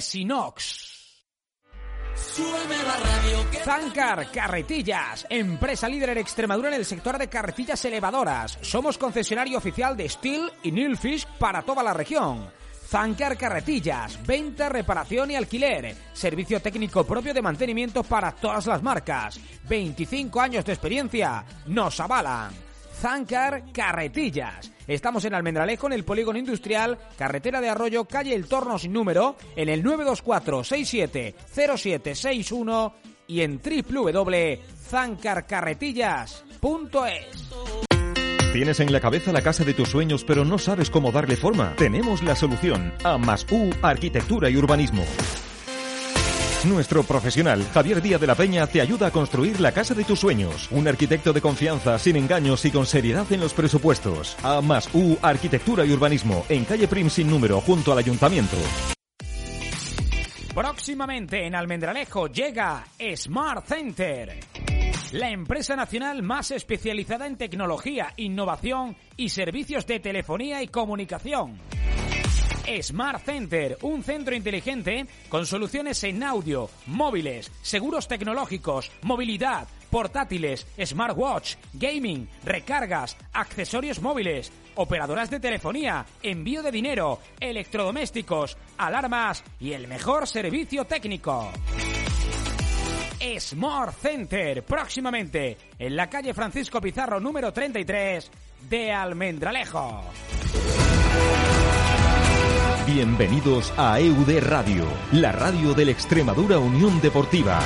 Sinox. Zancar Carretillas, empresa líder en Extremadura en el sector de carretillas elevadoras. Somos concesionario oficial de Steel y Nilfish para toda la región. Zancar Carretillas, venta, reparación y alquiler. Servicio técnico propio de mantenimiento para todas las marcas. 25 años de experiencia. Nos avalan. Zancar Carretillas. Estamos en Almendralejo, en el polígono industrial, carretera de Arroyo, calle El Torno sin número, en el 924 67 0761 y en www.zancarcarretillas.es. ¿Tienes en la cabeza la casa de tus sueños pero no sabes cómo darle forma? Tenemos la solución. A más U Arquitectura y Urbanismo. Nuestro profesional, Javier Díaz de la Peña, te ayuda a construir la casa de tus sueños. Un arquitecto de confianza, sin engaños y con seriedad en los presupuestos. A más U Arquitectura y Urbanismo, en calle Prim sin número, junto al ayuntamiento. Próximamente en Almendralejo llega Smart Center. La empresa nacional más especializada en tecnología, innovación y servicios de telefonía y comunicación. Smart Center, un centro inteligente con soluciones en audio, móviles, seguros tecnológicos, movilidad, portátiles, smartwatch, gaming, recargas, accesorios móviles, operadoras de telefonía, envío de dinero, electrodomésticos, alarmas y el mejor servicio técnico. Smart Center, próximamente en la calle Francisco Pizarro número 33 de Almendralejo. Bienvenidos a EUD Radio, la radio de la Extremadura Unión Deportiva.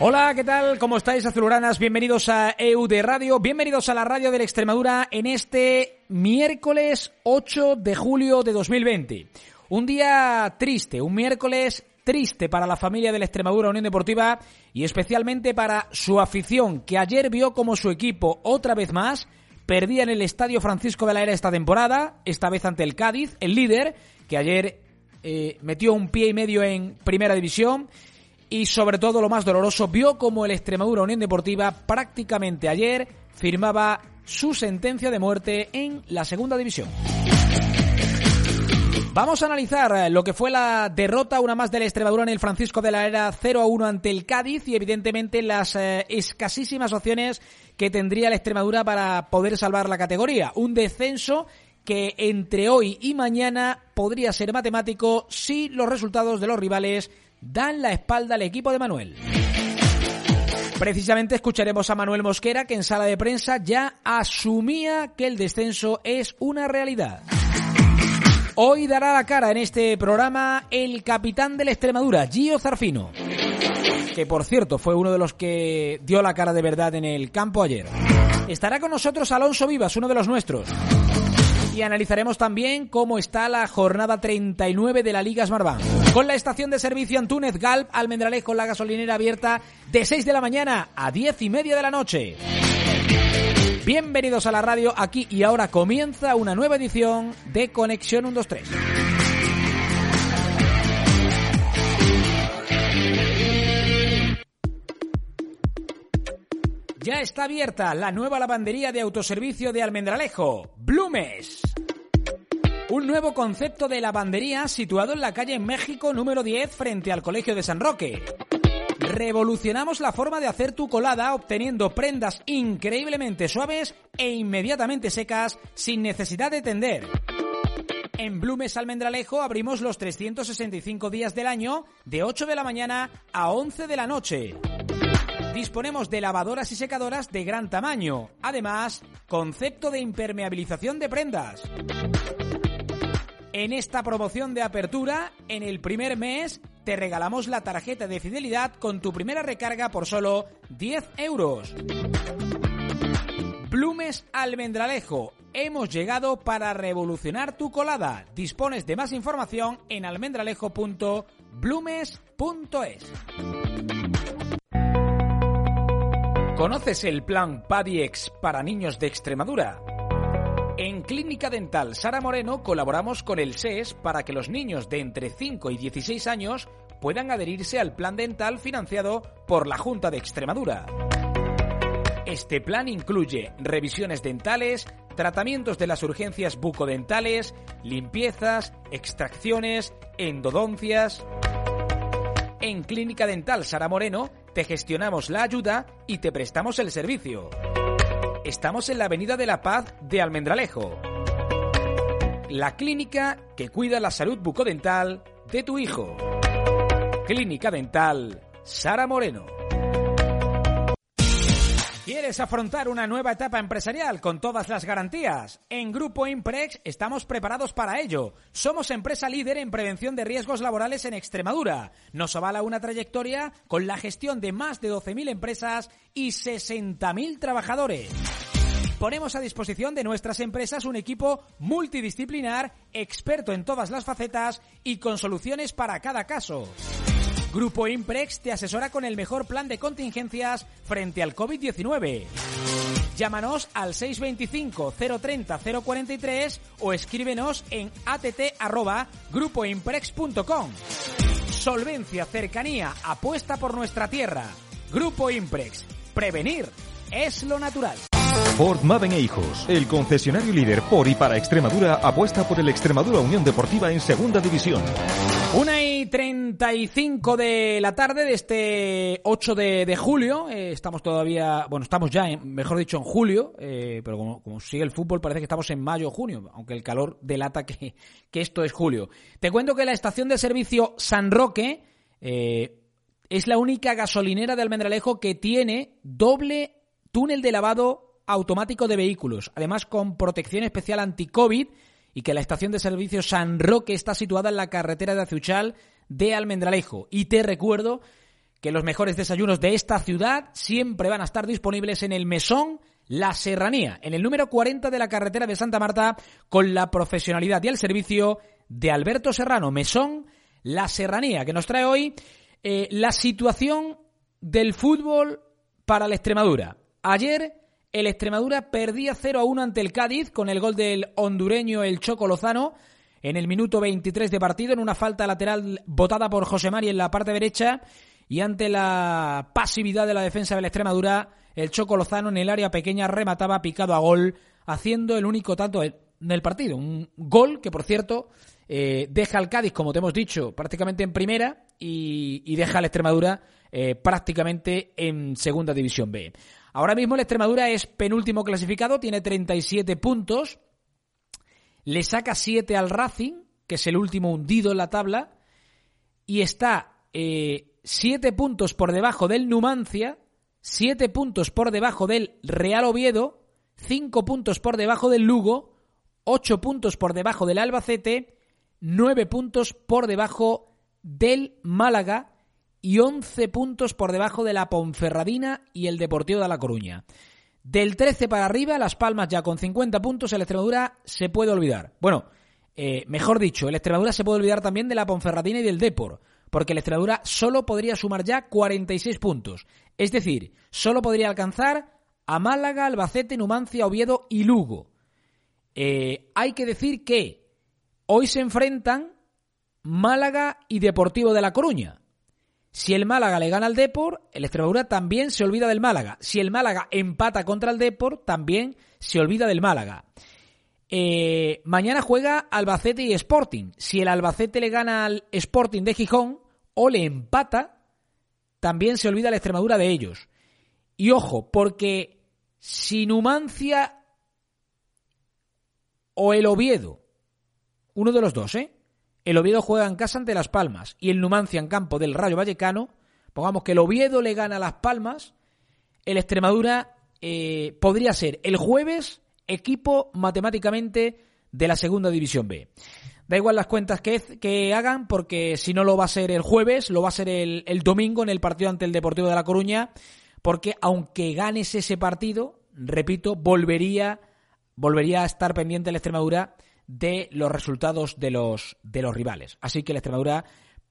Hola, ¿qué tal? ¿Cómo estáis, azuluranas? Bienvenidos a EUD Radio, bienvenidos a la radio de la Extremadura en este miércoles 8 de julio de 2020. Un día triste, un miércoles triste para la familia de la Extremadura Unión Deportiva y especialmente para su afición, que ayer vio como su equipo otra vez más perdía en el Estadio Francisco de la Era esta temporada, esta vez ante el Cádiz, el líder, que ayer eh, metió un pie y medio en Primera División y sobre todo lo más doloroso, vio como el Extremadura Unión Deportiva prácticamente ayer firmaba su sentencia de muerte en la segunda división. Vamos a analizar lo que fue la derrota una más de la Extremadura en el Francisco de la Era 0 a 1 ante el Cádiz y evidentemente las eh, escasísimas opciones que tendría la Extremadura para poder salvar la categoría. Un descenso que entre hoy y mañana podría ser matemático si los resultados de los rivales dan la espalda al equipo de Manuel. Precisamente escucharemos a Manuel Mosquera que en sala de prensa ya asumía que el descenso es una realidad. Hoy dará la cara en este programa el capitán de la Extremadura, Gio Zarfino, que por cierto fue uno de los que dio la cara de verdad en el campo ayer. Estará con nosotros Alonso Vivas, uno de los nuestros. Y analizaremos también cómo está la jornada 39 de la Liga Smartbank. Con la estación de servicio Antúnez Galp, Almendralejo, la gasolinera abierta de 6 de la mañana a 10 y media de la noche. Bienvenidos a la radio, aquí y ahora comienza una nueva edición de Conexión 123. Ya está abierta la nueva lavandería de autoservicio de Almendralejo, Blumes. Un nuevo concepto de lavandería situado en la calle México número 10 frente al Colegio de San Roque. Revolucionamos la forma de hacer tu colada obteniendo prendas increíblemente suaves e inmediatamente secas sin necesidad de tender. En Blumes Almendralejo abrimos los 365 días del año de 8 de la mañana a 11 de la noche disponemos de lavadoras y secadoras de gran tamaño. Además, concepto de impermeabilización de prendas. En esta promoción de apertura, en el primer mes, te regalamos la tarjeta de fidelidad con tu primera recarga por solo 10 euros. Blumes Almendralejo. Hemos llegado para revolucionar tu colada. Dispones de más información en almendralejo.blumes.es. ¿Conoces el plan PADIEX para niños de Extremadura? En Clínica Dental Sara Moreno colaboramos con el SES para que los niños de entre 5 y 16 años puedan adherirse al plan dental financiado por la Junta de Extremadura. Este plan incluye revisiones dentales, tratamientos de las urgencias bucodentales, limpiezas, extracciones, endodoncias. En Clínica Dental Sara Moreno te gestionamos la ayuda y te prestamos el servicio. Estamos en la Avenida de la Paz de Almendralejo. La clínica que cuida la salud bucodental de tu hijo. Clínica Dental Sara Moreno. ¿Quieres afrontar una nueva etapa empresarial con todas las garantías? En Grupo Imprex estamos preparados para ello. Somos empresa líder en prevención de riesgos laborales en Extremadura. Nos avala una trayectoria con la gestión de más de 12.000 empresas y 60.000 trabajadores. Ponemos a disposición de nuestras empresas un equipo multidisciplinar, experto en todas las facetas y con soluciones para cada caso. Grupo Imprex te asesora con el mejor plan de contingencias frente al COVID-19. Llámanos al 625 030 043 o escríbenos en att@grupoimprex.com. Solvencia, cercanía, apuesta por nuestra tierra. Grupo Imprex. Prevenir es lo natural. Ford Maven e Hijos, el concesionario líder por y para Extremadura, apuesta por el Extremadura Unión Deportiva en Segunda División. Una y 35 de la tarde de este 8 de, julio. Eh, estamos todavía, bueno, estamos ya, en, mejor dicho, en julio, eh, pero como, sigue el fútbol parece que estamos en mayo o junio, aunque el calor delata que, que esto es julio. Te cuento que la estación de servicio San Roque eh, es la única gasolinera de Almendralejo que tiene doble túnel de lavado automático de vehículos, además con protección especial anti-COVID y que la estación de servicio San Roque está situada en la carretera de Azuchal de Almendralejo. Y te recuerdo que los mejores desayunos de esta ciudad siempre van a estar disponibles en el Mesón La Serranía, en el número 40 de la carretera de Santa Marta, con la profesionalidad y el servicio de Alberto Serrano. Mesón La Serranía, que nos trae hoy eh, la situación del fútbol para la Extremadura. Ayer el Extremadura perdía 0 a 1 ante el Cádiz con el gol del hondureño el Choco Lozano en el minuto 23 de partido en una falta lateral botada por José Mari en la parte derecha y ante la pasividad de la defensa del Extremadura el Choco Lozano en el área pequeña remataba picado a gol haciendo el único tanto del partido. Un gol que por cierto eh, deja al Cádiz, como te hemos dicho, prácticamente en primera y, deja al Extremadura eh, prácticamente en segunda división B. Ahora mismo el Extremadura es penúltimo clasificado, tiene 37 puntos, le saca 7 al Racing, que es el último hundido en la tabla, y está 7 eh, puntos por debajo del Numancia, 7 puntos por debajo del Real Oviedo, 5 puntos por debajo del Lugo, 8 puntos por debajo del Albacete, 9 puntos por debajo del Málaga y 11 puntos por debajo de la Ponferradina y el Deportivo de La Coruña. Del 13 para arriba, Las Palmas ya con 50 puntos, el Extremadura se puede olvidar. Bueno, eh, mejor dicho, el Extremadura se puede olvidar también de la Ponferradina y del Depor, porque el Extremadura solo podría sumar ya 46 puntos. Es decir, solo podría alcanzar a Málaga, Albacete, Numancia, Oviedo y Lugo. Eh, hay que decir que hoy se enfrentan Málaga y Deportivo de La Coruña. Si el Málaga le gana al Depor, el Extremadura también se olvida del Málaga. Si el Málaga empata contra el Depor, también se olvida del Málaga. Eh, mañana juega Albacete y Sporting. Si el Albacete le gana al Sporting de Gijón o le empata, también se olvida la Extremadura de ellos. Y ojo, porque si Numancia o el Oviedo, uno de los dos, ¿eh? El Oviedo juega en casa ante Las Palmas y el Numancia en campo del Rayo Vallecano. Pongamos que el Oviedo le gana a Las Palmas. El Extremadura eh, podría ser el jueves equipo matemáticamente de la segunda división B. Da igual las cuentas que, hagan, porque si no lo va a ser el jueves, lo va a ser el, domingo en el partido ante el Deportivo de La Coruña, porque aunque ganes ese partido, repito, volvería, volvería a estar pendiente el Extremadura de los resultados de los, de los rivales. Así que la Extremadura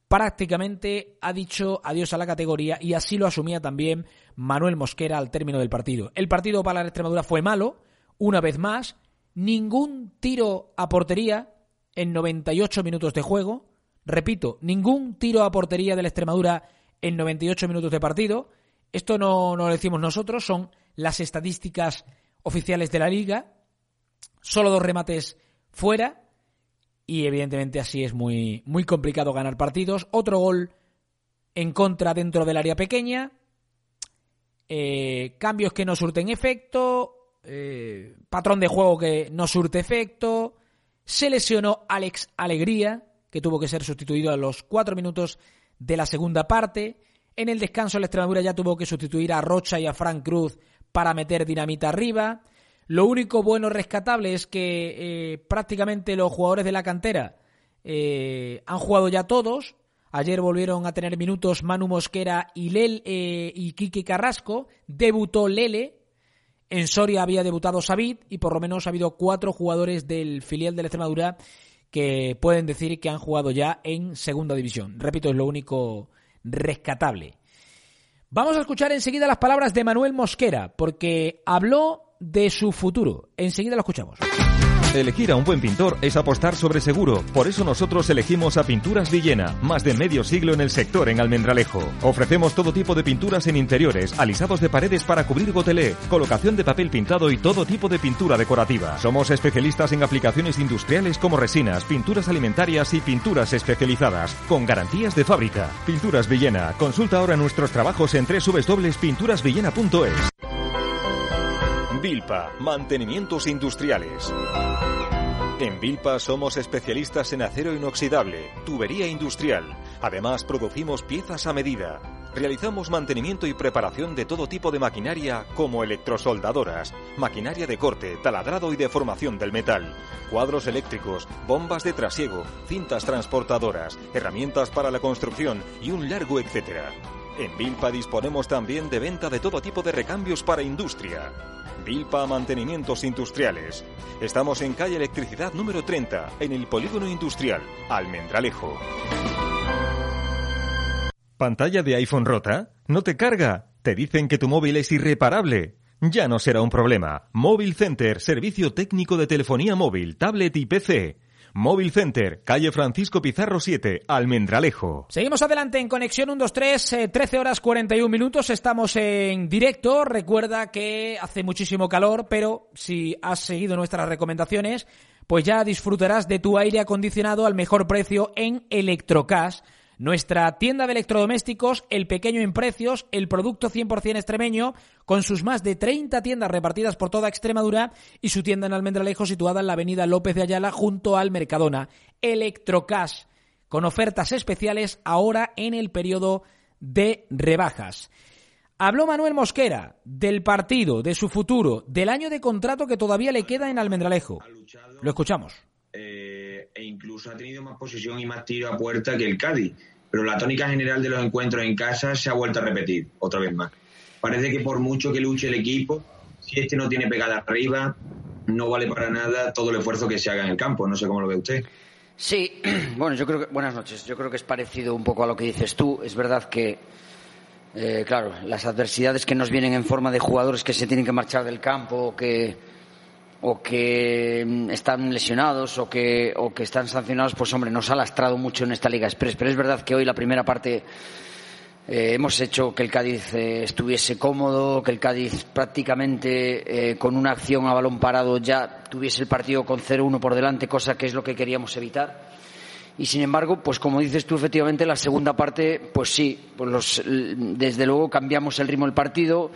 prácticamente ha dicho adiós a la categoría y así lo asumía también Manuel Mosquera al término del partido. El partido para la Extremadura fue malo, una vez más, ningún tiro a portería en 98 minutos de juego. Repito, ningún tiro a portería de la Extremadura en 98 minutos de partido. Esto no, no lo decimos nosotros, son las estadísticas oficiales de la liga. Solo dos remates fuera. Y evidentemente así es muy, muy complicado ganar partidos. Otro gol en contra dentro del área pequeña. Eh, cambios que no surten efecto. Eh, patrón de juego que no surte efecto. Se lesionó Alex Alegría, que tuvo que ser sustituido a los cuatro minutos de la segunda parte. En el descanso, la Extremadura ya tuvo que sustituir a Rocha y a Frank Cruz para meter dinamita arriba. Lo único bueno rescatable es que eh, prácticamente los jugadores de la cantera eh, han jugado ya todos. Ayer volvieron a tener minutos Manu Mosquera y, Lel, eh, y Carrasco. Debutó Lele. En Soria había debutado Sabid y por lo menos ha habido cuatro jugadores del filial de la Extremadura que pueden decir que han jugado ya en segunda división. Repito, es lo único rescatable. Vamos a escuchar enseguida las palabras de Manuel Mosquera, porque habló de su futuro. Enseguida lo escuchamos. Elegir a un buen pintor es apostar sobre seguro. Por eso nosotros elegimos a Pinturas Villena, más de medio siglo en el sector en Almendralejo. Ofrecemos todo tipo de pinturas en interiores, alisados de paredes para cubrir gotelé, colocación de papel pintado y todo tipo de pintura decorativa. Somos especialistas en aplicaciones industriales como resinas, pinturas alimentarias y pinturas especializadas, con garantías de fábrica. Pinturas Villena. Consulta ahora nuestros trabajos en www.pinturasvillena.es. Vilpa, mantenimientos industriales. En Vilpa somos especialistas en acero inoxidable, tubería industrial. Además, producimos piezas a medida. Realizamos mantenimiento y preparación de todo tipo de maquinaria como electrosoldadoras, maquinaria de corte, taladrado y deformación del metal, cuadros eléctricos, bombas de trasiego, cintas transportadoras, herramientas para la construcción y un largo etcétera. En Vilpa disponemos también de venta de todo tipo de recambios para industria. Vilpa Mantenimientos Industriales. Estamos en calle Electricidad número 30, en el Polígono Industrial, Almendralejo. ¿Pantalla de iPhone rota? ¿No te carga? ¿Te dicen que tu móvil es irreparable? Ya no será un problema. Móvil Center, servicio técnico de telefonía móvil, tablet y PC. Móvil Center, calle Francisco Pizarro 7, Almendralejo. Seguimos adelante en Conexión 123, eh, 13 horas 41 minutos, estamos en directo. Recuerda que hace muchísimo calor, pero si has seguido nuestras recomendaciones, pues ya disfrutarás de tu aire acondicionado al mejor precio en Electrocas nuestra tienda de electrodomésticos, el pequeño en precios, el producto 100% extremeño, con sus más de 30 tiendas repartidas por toda Extremadura y su tienda en Almendralejo situada en la avenida López de Ayala junto al Mercadona. Electrocash, con ofertas especiales ahora en el periodo de rebajas. Habló Manuel Mosquera del partido, de su futuro, del año de contrato que todavía le queda en Almendralejo. Lo escuchamos. Eh, e incluso ha tenido más posesión y más tiro a puerta que el Cádiz. Pero la tónica general de los encuentros en casa se ha vuelto a repetir otra vez más. Parece que por mucho que luche el equipo, si este no tiene pegada arriba, no vale para nada todo el esfuerzo que se haga en el campo. No sé cómo lo ve usted. Sí, bueno, yo creo que. Buenas noches. Yo creo que es parecido un poco a lo que dices tú. Es verdad que. Eh, claro, las adversidades que nos vienen en forma de jugadores que se tienen que marchar del campo, que, o que mm, están lesionados o que, o que están sancionados, pues hombre, nos ha lastrado mucho en esta Liga Express. Pero es verdad que hoy la primera parte eh, hemos hecho que el Cádiz eh, estuviese cómodo, que el Cádiz prácticamente eh, con una acción a balón parado ya tuviese el partido con 0-1 por delante, cosa que es lo que queríamos evitar. Y sin embargo, pues como dices tú, efectivamente, la segunda parte, pues sí, pues los, desde luego cambiamos el ritmo del partido.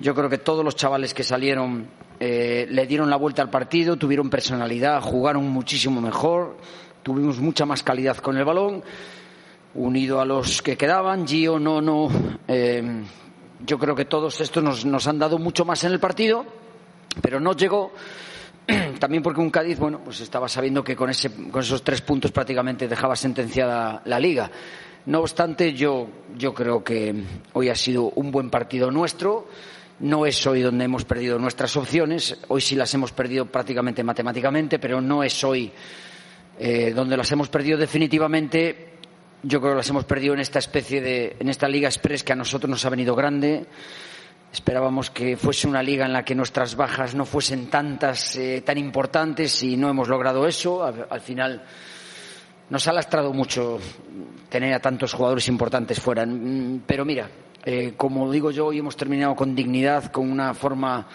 Yo creo que todos los chavales que salieron eh, le dieron la vuelta al partido, tuvieron personalidad, jugaron muchísimo mejor, tuvimos mucha más calidad con el balón, unido a los que quedaban, Gio, Nono. Eh, yo creo que todos estos nos, nos han dado mucho más en el partido, pero no llegó también porque un Cádiz, bueno, pues estaba sabiendo que con, ese, con esos tres puntos prácticamente dejaba sentenciada la liga. No obstante, yo, yo creo que hoy ha sido un buen partido nuestro. No es hoy donde hemos perdido nuestras opciones, hoy sí las hemos perdido prácticamente matemáticamente, pero no es hoy eh, donde las hemos perdido definitivamente. Yo creo que las hemos perdido en esta especie de, en esta Liga Express que a nosotros nos ha venido grande. Esperábamos que fuese una liga en la que nuestras bajas no fuesen tantas, eh, tan importantes y no hemos logrado eso. Al, final nos ha lastrado mucho tener a tantos jugadores importantes fuera. Mm, pero mira, eh, como digo yo, hoy hemos terminado con dignidad, con una forma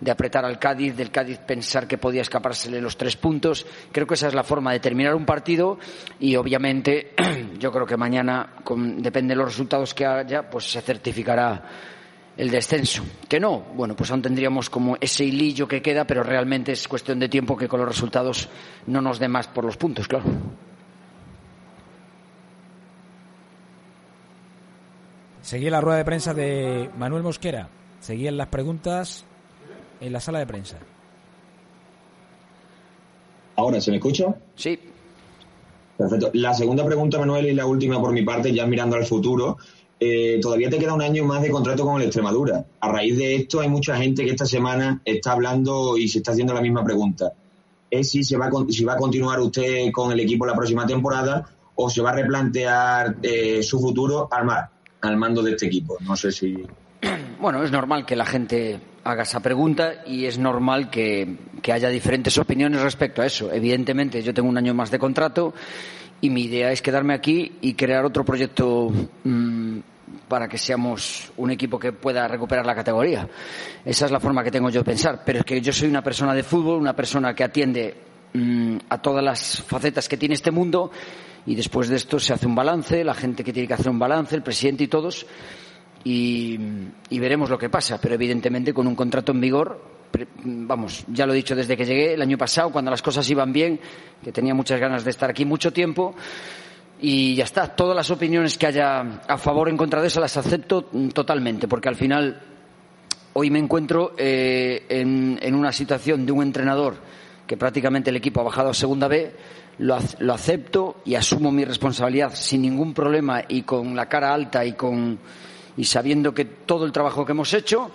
de apretar al Cádiz, del Cádiz pensar que podía escapársele los tres puntos. Creo que esa es la forma de terminar un partido y obviamente yo creo que mañana, depende de los resultados que haya, pues se certificará el descenso. Que no, bueno, pues aún tendríamos como ese hilillo que queda, pero realmente es cuestión de tiempo que con los resultados no nos dé más por los puntos, claro. Seguí la rueda de prensa de Manuel Mosquera. Seguían las preguntas en la sala de prensa. Ahora, ¿se me escucha? Sí. Perfecto. La segunda pregunta, Manuel, y la última por mi parte, ya mirando al futuro. Eh, todavía te queda un año más de contrato con el Extremadura. A raíz de esto hay mucha gente que esta semana está hablando y se está haciendo la misma pregunta. Es si, se va, a, si va a continuar usted con el equipo la próxima temporada o se va a replantear eh, su futuro al, al mando de este equipo. No sé si... Bueno, es normal que la gente haga esa pregunta y es normal que, haya diferentes opiniones respecto a eso. Evidentemente, yo tengo un año más de contrato y mi idea es quedarme aquí y crear otro proyecto mm, para que seamos un equipo que pueda recuperar la categoría. Esa es la forma que tengo yo de pensar. Pero es que yo soy una persona de fútbol, una persona que atiende mm, a todas las facetas que tiene este mundo y después de esto se hace un balance, la gente que tiene que hacer un balance, el presidente y todos, y, veremos lo que pasa. Pero evidentemente con un contrato en vigor vamos, ya lo he dicho desde que llegué el año pasado, cuando las cosas iban bien, que tenía muchas ganas de estar aquí mucho tiempo. Y ya está, todas las opiniones que haya a favor o en contra de eso las acepto totalmente, porque al final hoy me encuentro eh, en, en, una situación de un entrenador que prácticamente el equipo ha bajado a segunda B, lo, acepto y asumo mi responsabilidad sin ningún problema y con la cara alta y, con, y sabiendo que todo el trabajo que hemos hecho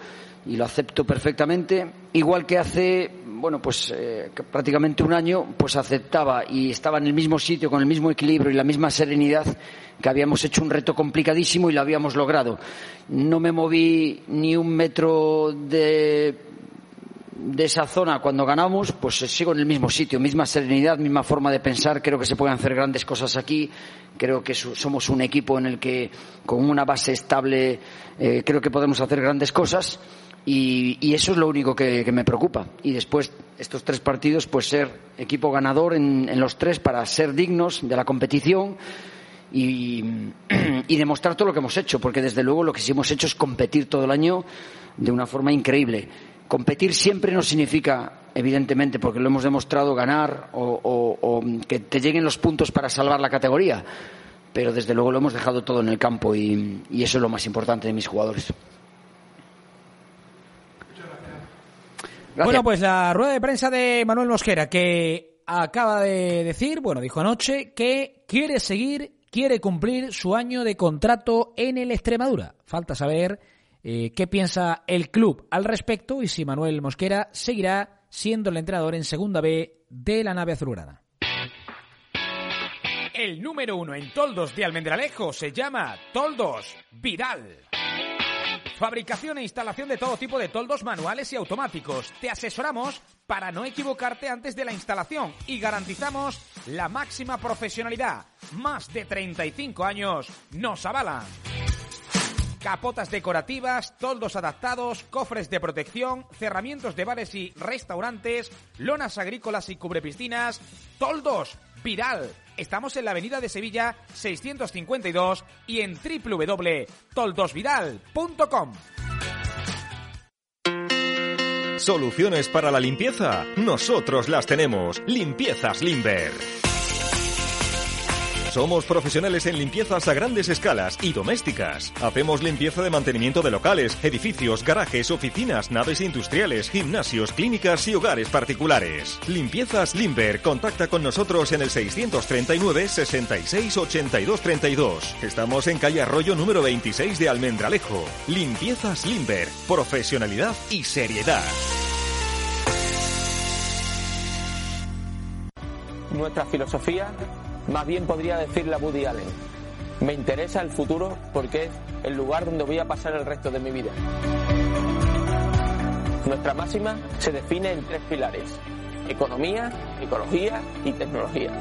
y lo acepto perfectamente, igual que hace, bueno, pues eh, prácticamente un año, pues aceptaba y estaba en el mismo sitio, con el mismo equilibrio y la misma serenidad que habíamos hecho un reto complicadísimo y lo habíamos logrado. No me moví ni un metro de, de esa zona cuando ganamos, pues sigo en el mismo sitio, misma serenidad, misma forma de pensar. Creo que se pueden hacer grandes cosas aquí. Creo que somos un equipo en el que, con una base estable, eh, creo que podemos hacer grandes cosas y, eso es lo único que, me preocupa. Y después, estos tres partidos, pues ser equipo ganador en, los tres para ser dignos de la competición y, demostrar todo lo que hemos hecho, porque desde luego lo que sí hemos hecho es competir todo el año de una forma increíble. Competir siempre no significa, evidentemente, porque lo hemos demostrado, ganar o que te lleguen los puntos para salvar la categoría. Pero desde luego lo hemos dejado todo en el campo y eso es lo más importante de mis jugadores. Bueno, pues la rueda de prensa de Manuel Mosquera, que acaba de decir, bueno, dijo anoche que quiere seguir, quiere cumplir su año de contrato en el Extremadura. Falta saber eh, qué piensa el club al respecto y si Manuel Mosquera seguirá siendo el entrenador en Segunda B de la nave azulgrana. El número uno en toldos de Almendralejo se llama Toldos Vidal. Fabricación e instalación de todo tipo de toldos manuales y automáticos. Te asesoramos para no equivocarte antes de la instalación y garantizamos la máxima profesionalidad. Más de 35 años nos avalan. Capotas decorativas, toldos adaptados, cofres de protección, cerramientos de bares y restaurantes, lonas agrícolas y cubrepiscinas, toldos Viral. Estamos en la avenida de Sevilla 652 y en www.toldosvidal.com. Soluciones para la limpieza. Nosotros las tenemos. Limpiezas Limber. Somos profesionales en limpiezas a grandes escalas y domésticas. Hacemos limpieza de mantenimiento de locales, edificios, garajes, oficinas, naves industriales, gimnasios, clínicas y hogares particulares. Limpiezas Limber. Contacta con nosotros en el 639 66 82 32. Estamos en calle Arroyo número 26 de Almendralejo. Limpiezas Limber. Profesionalidad y seriedad. Nuestra filosofía más bien podría decirle a Woody Allen, me interesa el futuro porque es el lugar donde voy a pasar el resto de mi vida. Nuestra máxima se define en tres pilares, economía, ecología y tecnología.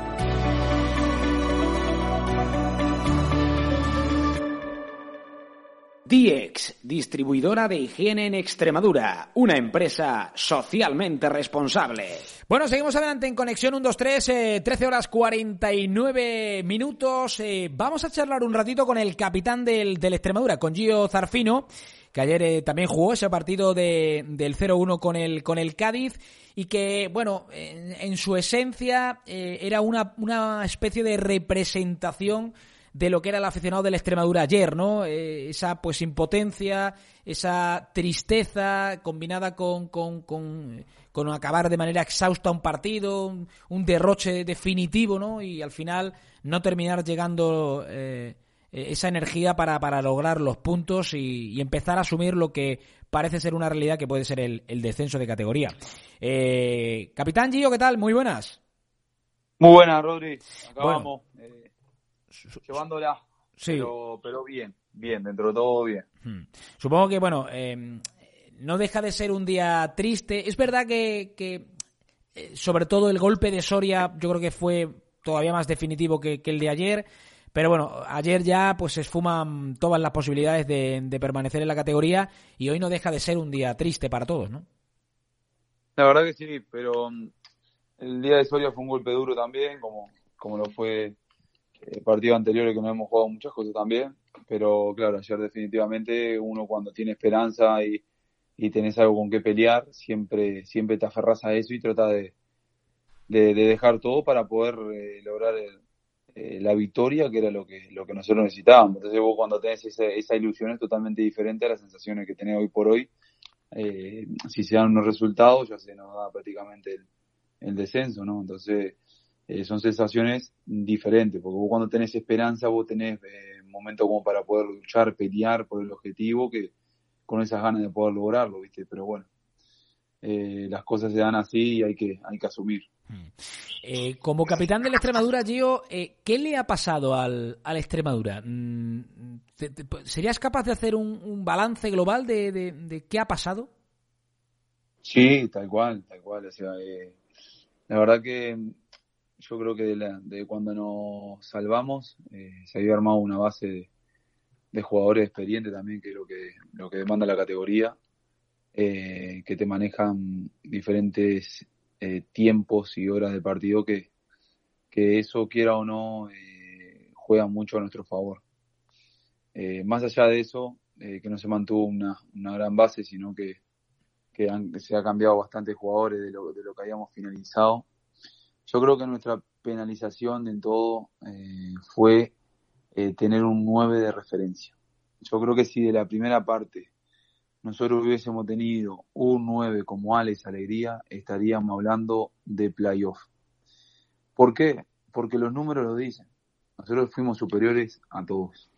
DIEX, distribuidora de higiene en Extremadura, una empresa socialmente responsable. Bueno, seguimos adelante en Conexión 123, eh, 13 horas 49 minutos. Eh, vamos a charlar un ratito con el capitán del, del Extremadura, con Gio Zarfino, que ayer eh, también jugó ese partido de, del 0-1 con el, con el Cádiz y que, bueno, en, en su esencia eh, era una, una especie de representación de lo que era el aficionado del Extremadura ayer, ¿no? Eh, esa pues impotencia, esa tristeza combinada con, con, con, con, acabar de manera exhausta un partido, un, un, derroche definitivo, ¿no? Y al final no terminar llegando eh, esa energía para, para lograr los puntos y, y, empezar a asumir lo que parece ser una realidad que puede ser el, el descenso de categoría. Eh, Capitán Gio, ¿qué tal? Muy buenas. Muy buenas, Rodri. Acabamos. Bueno. Llevándola, sí. pero, pero bien, bien, dentro de todo bien. Hmm. Supongo que, bueno, eh, no deja de ser un día triste. Es verdad que, que eh, sobre todo el golpe de Soria yo creo que fue todavía más definitivo que, que, el de ayer. Pero bueno, ayer ya pues se esfuman todas las posibilidades de, de, permanecer en la categoría y hoy no deja de ser un día triste para todos, ¿no? La verdad que sí, pero mm, el día de Soria fue un golpe duro también, como, como lo fue eh, partidos anteriores que no hemos jugado muchas cosas también, pero claro, ayer definitivamente uno cuando tiene esperanza y, y tenés algo con que pelear, siempre, siempre te aferras a eso y trata de, de, de dejar todo para poder eh, lograr el, eh, la victoria, que era lo que, lo que nosotros necesitábamos. Entonces vos cuando tenés esa, esa ilusión es totalmente diferente a las sensaciones que tenés hoy por hoy. Eh, si se dan unos resultados, ya se nos da prácticamente el, el descenso, ¿no? Entonces, eh, son sensaciones diferentes, porque vos cuando tenés esperanza, vos tenés eh, momentos como para poder luchar, pelear por el objetivo, que con esas ganas de poder lograrlo, ¿viste? Pero bueno, eh, las cosas se dan así y hay que, hay que asumir. Eh, como capitán de la Extremadura, Gio, eh, ¿qué le ha pasado al, a la Extremadura? Mm, ¿Serías capaz de hacer un, un balance global de, de, de, qué ha pasado? Sí, tal cual, tal cual. O sea, eh, la verdad que yo creo que de, la, de cuando nos salvamos eh, se había armado una base de, de, jugadores experientes también, que es lo que, lo que demanda la categoría, eh, que te manejan diferentes eh, tiempos y horas de partido que, que eso quiera o no eh, juega mucho a nuestro favor. Eh, más allá de eso, que no se mantuvo una, una gran base, sino que, que han, se ha cambiado bastante jugadores de lo, de lo que habíamos finalizado yo creo que nuestra penalización en todo eh, fue eh, tener un 9 de referencia. Yo creo que si de la primera parte nosotros hubiésemos tenido un 9 como Alex Alegría, estaríamos hablando de playoff. ¿Por qué? Porque los números lo dicen. Nosotros fuimos superiores a todos.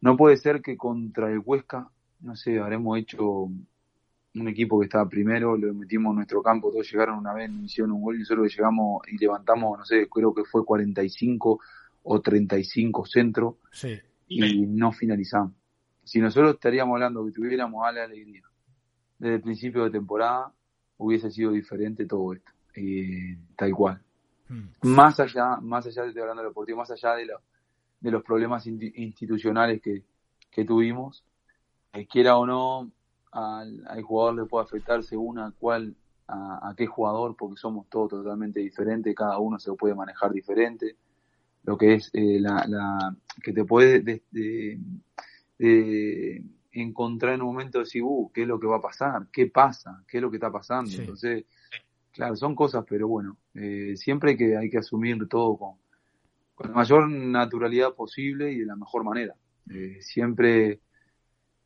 No puede ser que contra el Huesca, no sé, habremos hecho un equipo que estaba primero, lo metimos en nuestro campo, todos llegaron una vez, hicieron un gol y nosotros llegamos y levantamos, no sé, creo que fue 45 o 35 centros sí. y no finalizamos. Si nosotros estaríamos hablando que tuviéramos a la alegría desde el principio de temporada, hubiese sido diferente todo esto, eh, tal cual. Hmm. Más allá, más allá de estoy hablando de deportivo, más allá de los problemas institucionales que, que tuvimos, eh, quiera o no, al, al, jugador le puede afectar según a cuál, a, a, qué jugador, porque somos todos totalmente diferentes, cada uno se lo puede manejar diferente. Lo que es eh, la, la, que te puede de, de, de encontrar en un momento de decir, uh, ¿qué es lo que va a pasar? ¿Qué pasa? ¿Qué es lo que está pasando? Sí. Entonces, claro, son cosas, pero bueno, eh, siempre hay que, hay que asumir todo con, con la mayor naturalidad posible y de la mejor manera. Eh, siempre,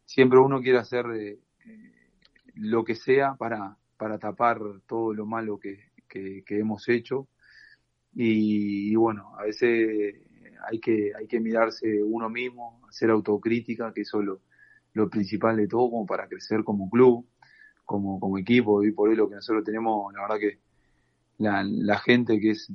siempre uno quiere hacer eh, lo que sea para, para tapar todo lo malo que, que, hemos hecho. Y, y, bueno, a veces hay que, hay que mirarse uno mismo, hacer autocrítica, que eso es lo, lo principal de todo, como para crecer como club, como, como equipo. Y por hoy lo que nosotros tenemos, la verdad que la, la gente que es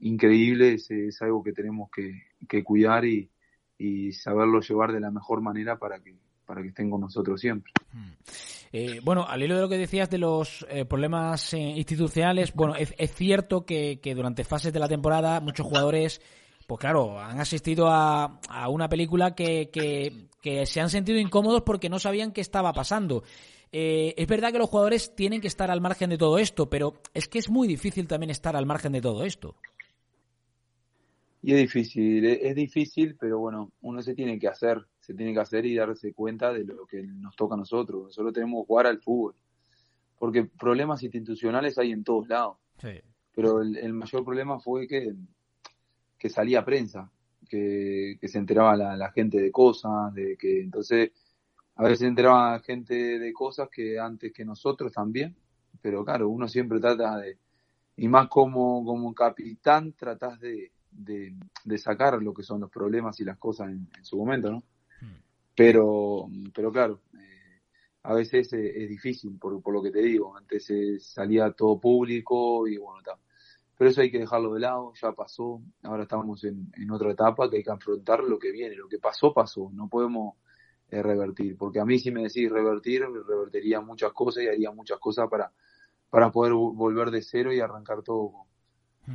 increíble es, es algo que tenemos que, que cuidar y, y saberlo llevar de la mejor manera para que para que estén con nosotros siempre. Hmm. Eh, bueno, al hilo de lo que decías de los eh, problemas eh, institucionales, bueno, es, cierto que, durante fases de la temporada muchos jugadores, pues claro, han asistido a, una película que, que, se han sentido incómodos porque no sabían qué estaba pasando. es verdad que los jugadores tienen que estar al margen de todo esto, pero es que es muy difícil también estar al margen de todo esto. Y es difícil, es difícil, pero bueno, uno se tiene que hacer, se tiene que hacer y darse cuenta de lo que nos toca a nosotros. Nosotros tenemos que jugar al fútbol. Porque problemas institucionales hay en todos lados. Pero el, mayor problema fue que, que salía prensa, que, se enteraba la, gente de cosas, de que entonces a veces se enteraba gente de cosas que antes que nosotros también. Pero claro, uno siempre trata de, y más como, como capitán, tratas de, de, sacar lo que son los problemas y las cosas en, su momento, ¿no? Pero, pero claro, eh, a veces es, difícil, por, por, lo que te digo, antes salía todo público y bueno. Pero eso hay que dejarlo de lado, ya pasó, ahora estamos en, en otra etapa que hay que afrontar lo que viene, lo que pasó, pasó, no podemos eh, revertir, porque a mí si me decís revertir, revertiría muchas cosas y haría muchas cosas para, para poder volver de cero y arrancar todo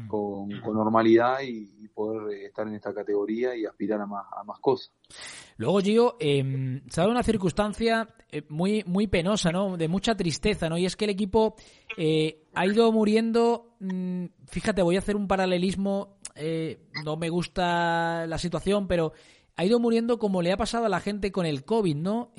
Mm. con, normalidad y, poder eh, estar en esta categoría y aspirar a más, a más cosas. Luego, Gio, eh, se ha dado una circunstancia eh, muy, muy penosa, ¿no? De mucha tristeza, ¿no? Y es que el equipo eh, ha ido muriendo. Mm, fíjate, voy a hacer un paralelismo. no me gusta la situación, pero ha ido muriendo como le ha pasado a la gente con el COVID, ¿no?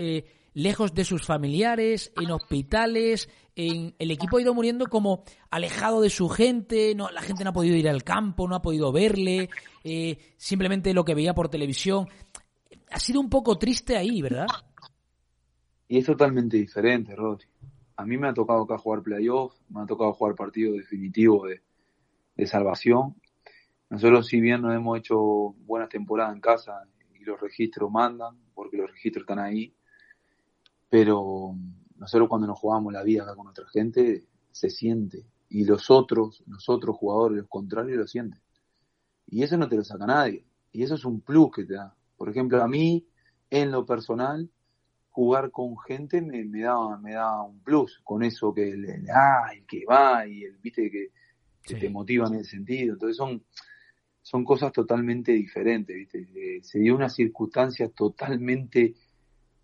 Lejos de sus familiares, en hospitales, en, el equipo ha ido muriendo como alejado de su gente, no, la gente no ha podido ir al campo, no ha podido verle, eh, simplemente lo que veía por televisión. Ha sido un poco triste ahí, ¿verdad? Y es totalmente diferente, Rodri. A mí me ha tocado acá jugar playoff, me ha tocado jugar partido definitivo de, de salvación. Nosotros, si bien no hemos hecho buenas temporadas en casa y los registros mandan, porque los registros están ahí, pero nosotros cuando nos jugamos la vida acá con nuestra gente, se siente. Y los otros, los otros jugadores, los contrarios, lo sienten. Y eso no te lo saca nadie. Y eso es un plus que te da. Por ejemplo, a mí, en lo personal, jugar con gente me, me da, me da un plus. Con eso que le, ay, que va, y el, viste que, te motiva en ese sentido. Entonces son, son cosas totalmente diferentes, viste. Eh, se dio una circunstancia totalmente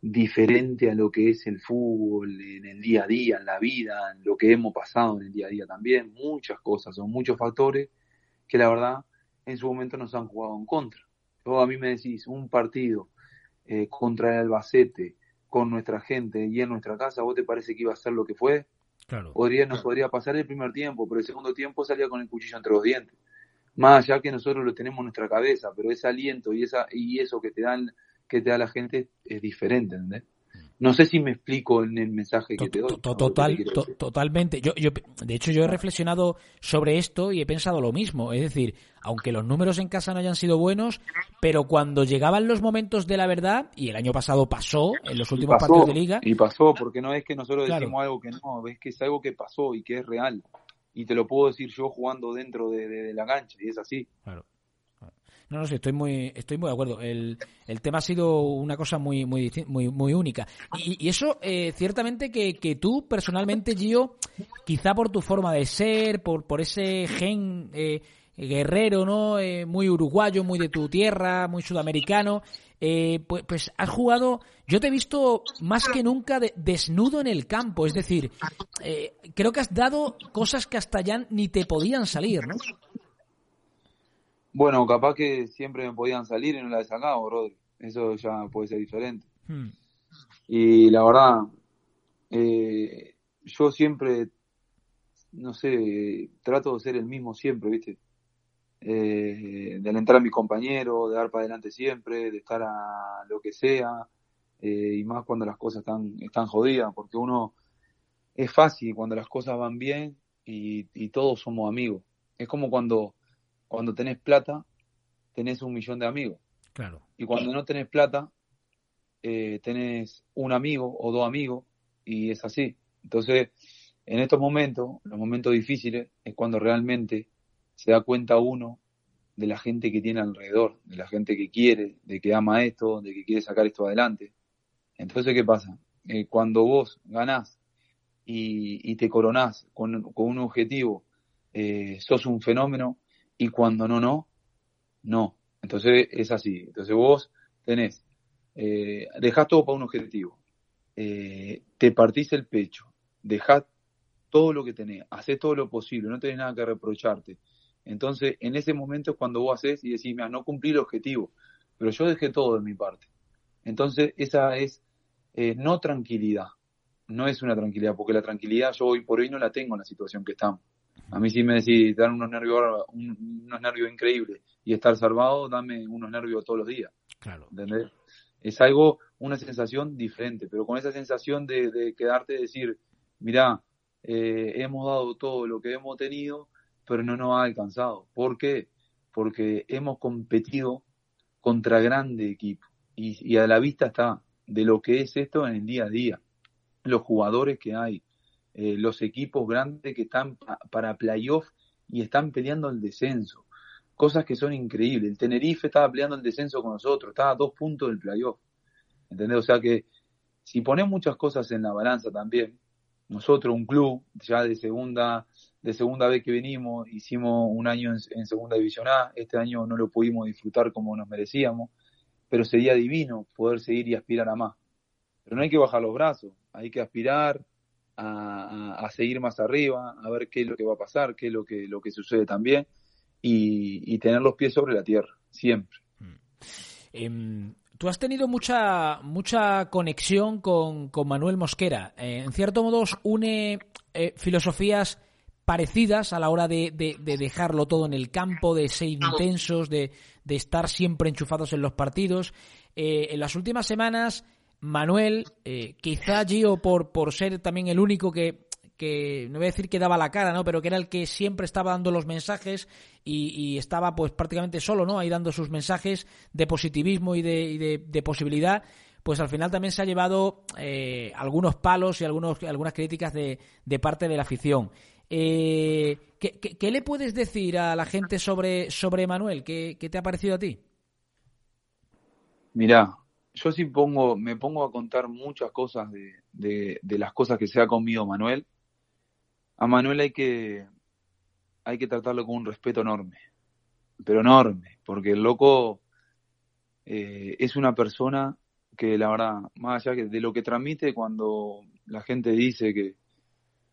diferente a lo que es el fútbol en el día a día, en la vida, en lo que hemos pasado en el día a día también, muchas cosas, son muchos factores que la verdad en su momento nos han jugado en contra. Luego a mí me decís, un partido eh, contra el Albacete, con nuestra gente y en nuestra casa, ¿vos te parece que iba a ser lo que fue? Claro. Podría, nos podría pasar el primer tiempo, pero el segundo tiempo salía con el cuchillo entre los dientes. Más allá que nosotros lo tenemos en nuestra cabeza, pero ese aliento y, esa, y eso que te dan que te da la gente es diferente, ¿entendés? No sé si me explico en el mensaje que te doy. Total, totalmente. Yo, yo, de hecho, yo he reflexionado sobre esto y he pensado lo mismo. Es decir, aunque los números en casa no hayan sido buenos, pero cuando llegaban los momentos de la verdad, y el año pasado pasó, en los últimos partidos de liga. Y pasó, porque no es que nosotros decimos algo que no, es que es algo que pasó y que es real. Y te lo puedo decir yo jugando dentro de, de la cancha, y es así. Claro. No, no sé, estoy muy, estoy muy de acuerdo. El, el tema ha sido una cosa muy, muy, muy, muy única. Y, eso, eh, ciertamente que, que tú, personalmente, Gio, quizá por tu forma de ser, por, por ese gen eh, guerrero, ¿no? Eh, muy uruguayo, muy de tu tierra, muy sudamericano, pues, pues, has jugado, yo te he visto más que nunca desnudo en el campo, es decir, creo que has dado cosas que hasta ya ni te podían salir, ¿no? Bueno, capaz que siempre me podían salir y no la he sacado, Rodri. Eso ya puede ser diferente. Hmm. Y la verdad, eh, yo siempre, no sé, trato de ser el mismo siempre, ¿viste? Eh, de alentar a mis compañeros, de dar para adelante siempre, de estar a lo que sea, eh, y más cuando las cosas están, están jodidas, porque uno es fácil cuando las cosas van bien y, y todos somos amigos. Es como cuando cuando tenés plata, tenés un millón de amigos. Claro. Y cuando no tenés plata, eh, tenés un amigo o dos amigos y es así. Entonces, en estos momentos, los momentos difíciles, es cuando realmente se da cuenta uno de la gente que tiene alrededor, de la gente que quiere, de que ama esto, de que quiere sacar esto adelante. Entonces, ¿qué pasa? Eh, cuando vos ganás y, te coronás con, un objetivo, eh, sos un fenómeno, y cuando no, no, no. Entonces es así. Entonces vos tenés, eh, dejás todo para un objetivo, eh, te partís el pecho, dejás todo lo que tenés, haces todo lo posible, no tenés nada que reprocharte. Entonces, en ese momento es cuando vos haces y decís, mira, no cumplí el objetivo, pero yo dejé todo de mi parte. Entonces, esa es eh, no tranquilidad, no es una tranquilidad, porque la tranquilidad yo hoy por hoy no la tengo en la situación que estamos. A mí sí me decís, dar unos nervios, unos nervios increíbles y estar salvado, dame unos nervios todos los días. Claro. ¿Entendés? Es algo, una sensación diferente, pero con esa sensación de, de quedarte decir, mirá, eh, hemos dado todo lo que hemos tenido, pero no nos ha alcanzado. ¿Por qué? Porque hemos competido contra grande equipo y, a la vista está de lo que es esto en el día a día, los jugadores que hay, eh, los equipos grandes que están para playoff y están peleando el descenso, cosas que son increíbles. El Tenerife estaba peleando el descenso con nosotros, estaba a dos puntos del playoff. ¿Entendés? O sea que si pones muchas cosas en la balanza también, nosotros, un club ya de segunda, de segunda vez que venimos, hicimos un año en, segunda división A, este año no lo pudimos disfrutar como nos merecíamos, pero sería divino poder seguir y aspirar a más. Pero no hay que bajar los brazos, hay que aspirar a, seguir más arriba, a ver qué es lo que va a pasar, qué es lo que, lo que sucede también, y, tener los pies sobre la tierra, siempre. Mm. Em, Tú has tenido mucha, mucha conexión con, Manuel Mosquera. Eh, en cierto modo une eh, filosofías parecidas a la hora de, dejarlo todo en el campo, de ser intensos, de, estar siempre enchufados en los partidos. Eh, en las últimas semanas, Manuel, quizá Gio por, por ser también el único que que no voy a decir que daba la cara, ¿no? Pero que era el que siempre estaba dando los mensajes y, estaba pues prácticamente solo, ¿no? Ahí dando sus mensajes de positivismo y de, posibilidad. Pues al final también se ha llevado eh, algunos palos y algunos, algunas críticas de, parte de la afición. Eh, ¿qué, le puedes decir a la gente sobre, sobre Manuel? ¿Qué, te ha parecido a ti? Mira, yo sí pongo, me pongo a contar muchas cosas de, de, las cosas que se ha comido Manuel. A Manuel hay que, hay que tratarlo con un respeto enorme, pero enorme, porque el loco eh, es una persona que la verdad, más allá de lo que transmite cuando la gente dice que,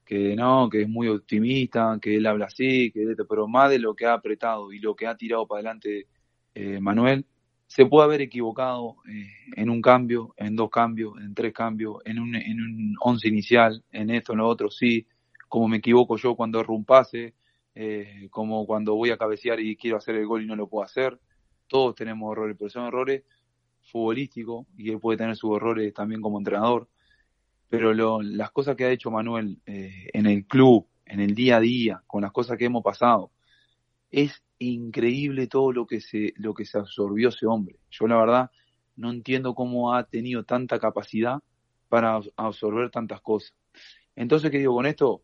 que no, que es muy optimista, que él habla así, que pero más de lo que ha apretado y lo que ha tirado para adelante eh, Manuel, se puede haber equivocado eh, en un cambio, en dos cambios, en tres cambios, en un, en un once inicial, en esto, en lo otro, sí, como me equivoco yo cuando erro un pase, eh, como cuando voy a cabecear y quiero hacer el gol y no lo puedo hacer. Todos tenemos errores, pero son errores futbolísticos y él puede tener sus errores también como entrenador. Pero las cosas que ha hecho Manuel eh, en el club, en el día a día, con las cosas que hemos pasado, es increíble todo lo que se, lo que se absorbió ese hombre. Yo la verdad no entiendo cómo ha tenido tanta capacidad para absorber tantas cosas. Entonces, ¿qué digo con esto?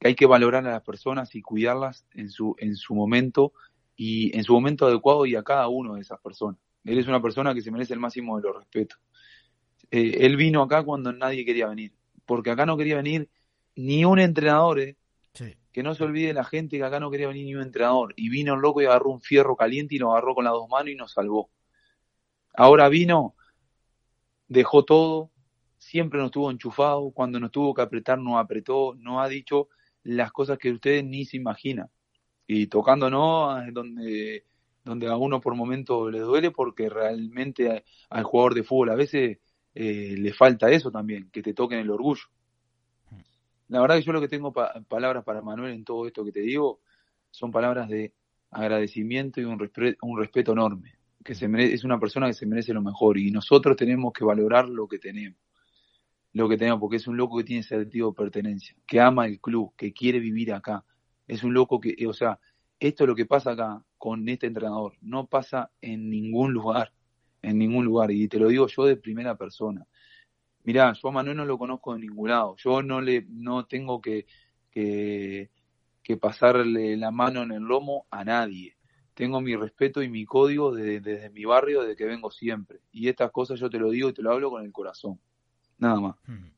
que hay que valorar a las personas y cuidarlas en su, en su momento y en su momento adecuado y a cada uno de esas personas. Él es una persona que se merece el máximo de los respetos. Eh, él vino acá cuando nadie quería venir, porque acá no quería venir ni un entrenador, eh. Que no se olvide la gente que acá no quería venir ni un entrenador, y vino el loco y agarró un fierro caliente y lo agarró con las dos manos y nos salvó. Ahora vino, dejó todo, siempre nos tuvo enchufado, cuando nos tuvo que apretar nos apretó, nos ha dicho las cosas que ustedes ni se imaginan. Y tocándonos es donde, donde a uno por momento le duele porque realmente al jugador de fútbol a veces eh, le falta eso también, que te toquen el orgullo. La verdad que yo lo que tengo palabras para Manuel en todo esto que te digo son palabras de agradecimiento y un, un respeto enorme, que se es una persona que se merece lo mejor y nosotros tenemos que valorar lo que tenemos lo que tenemos, porque es un loco que tiene sentido de pertenencia, que ama el club, que quiere vivir acá. Es un loco que, o sea, esto es lo que pasa acá con este entrenador, no pasa en ningún lugar, en ningún lugar, y te lo digo yo de primera persona. Mirá, yo a Manuel no lo conozco de ningún lado, yo no le, no tengo que, que, que pasarle la mano en el lomo a nadie. tengo mi respeto y mi código desde, mi barrio, desde que vengo siempre. Y estas cosas yo te lo digo y te lo hablo con el corazón. Nada más. Hmm.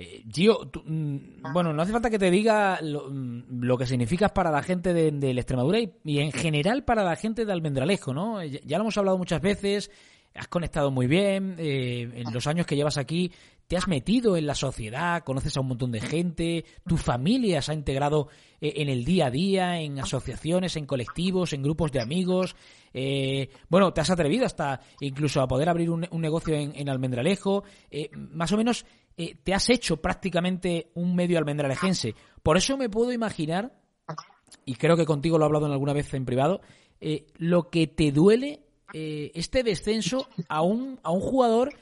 Eh, Gio, mm, bueno, no hace falta que te diga lo, mm, que significas para la gente de, la Extremadura y, en general para la gente de Almendralejo, ¿no? Ya, lo hemos hablado muchas veces, has conectado muy bien, eh, en los años que llevas aquí te has metido en la sociedad, conoces a un montón de gente, tu familia se ha integrado eh, en el día a día, en asociaciones, en colectivos, en grupos de amigos. Eh, bueno, te has atrevido hasta incluso a poder abrir un, negocio en, Almendralejo. Eh, más o menos te has hecho prácticamente un medio almendralejense. Por eso me puedo imaginar, y creo que contigo lo he hablado en alguna vez en privado, lo que te duele este descenso a un, a un jugador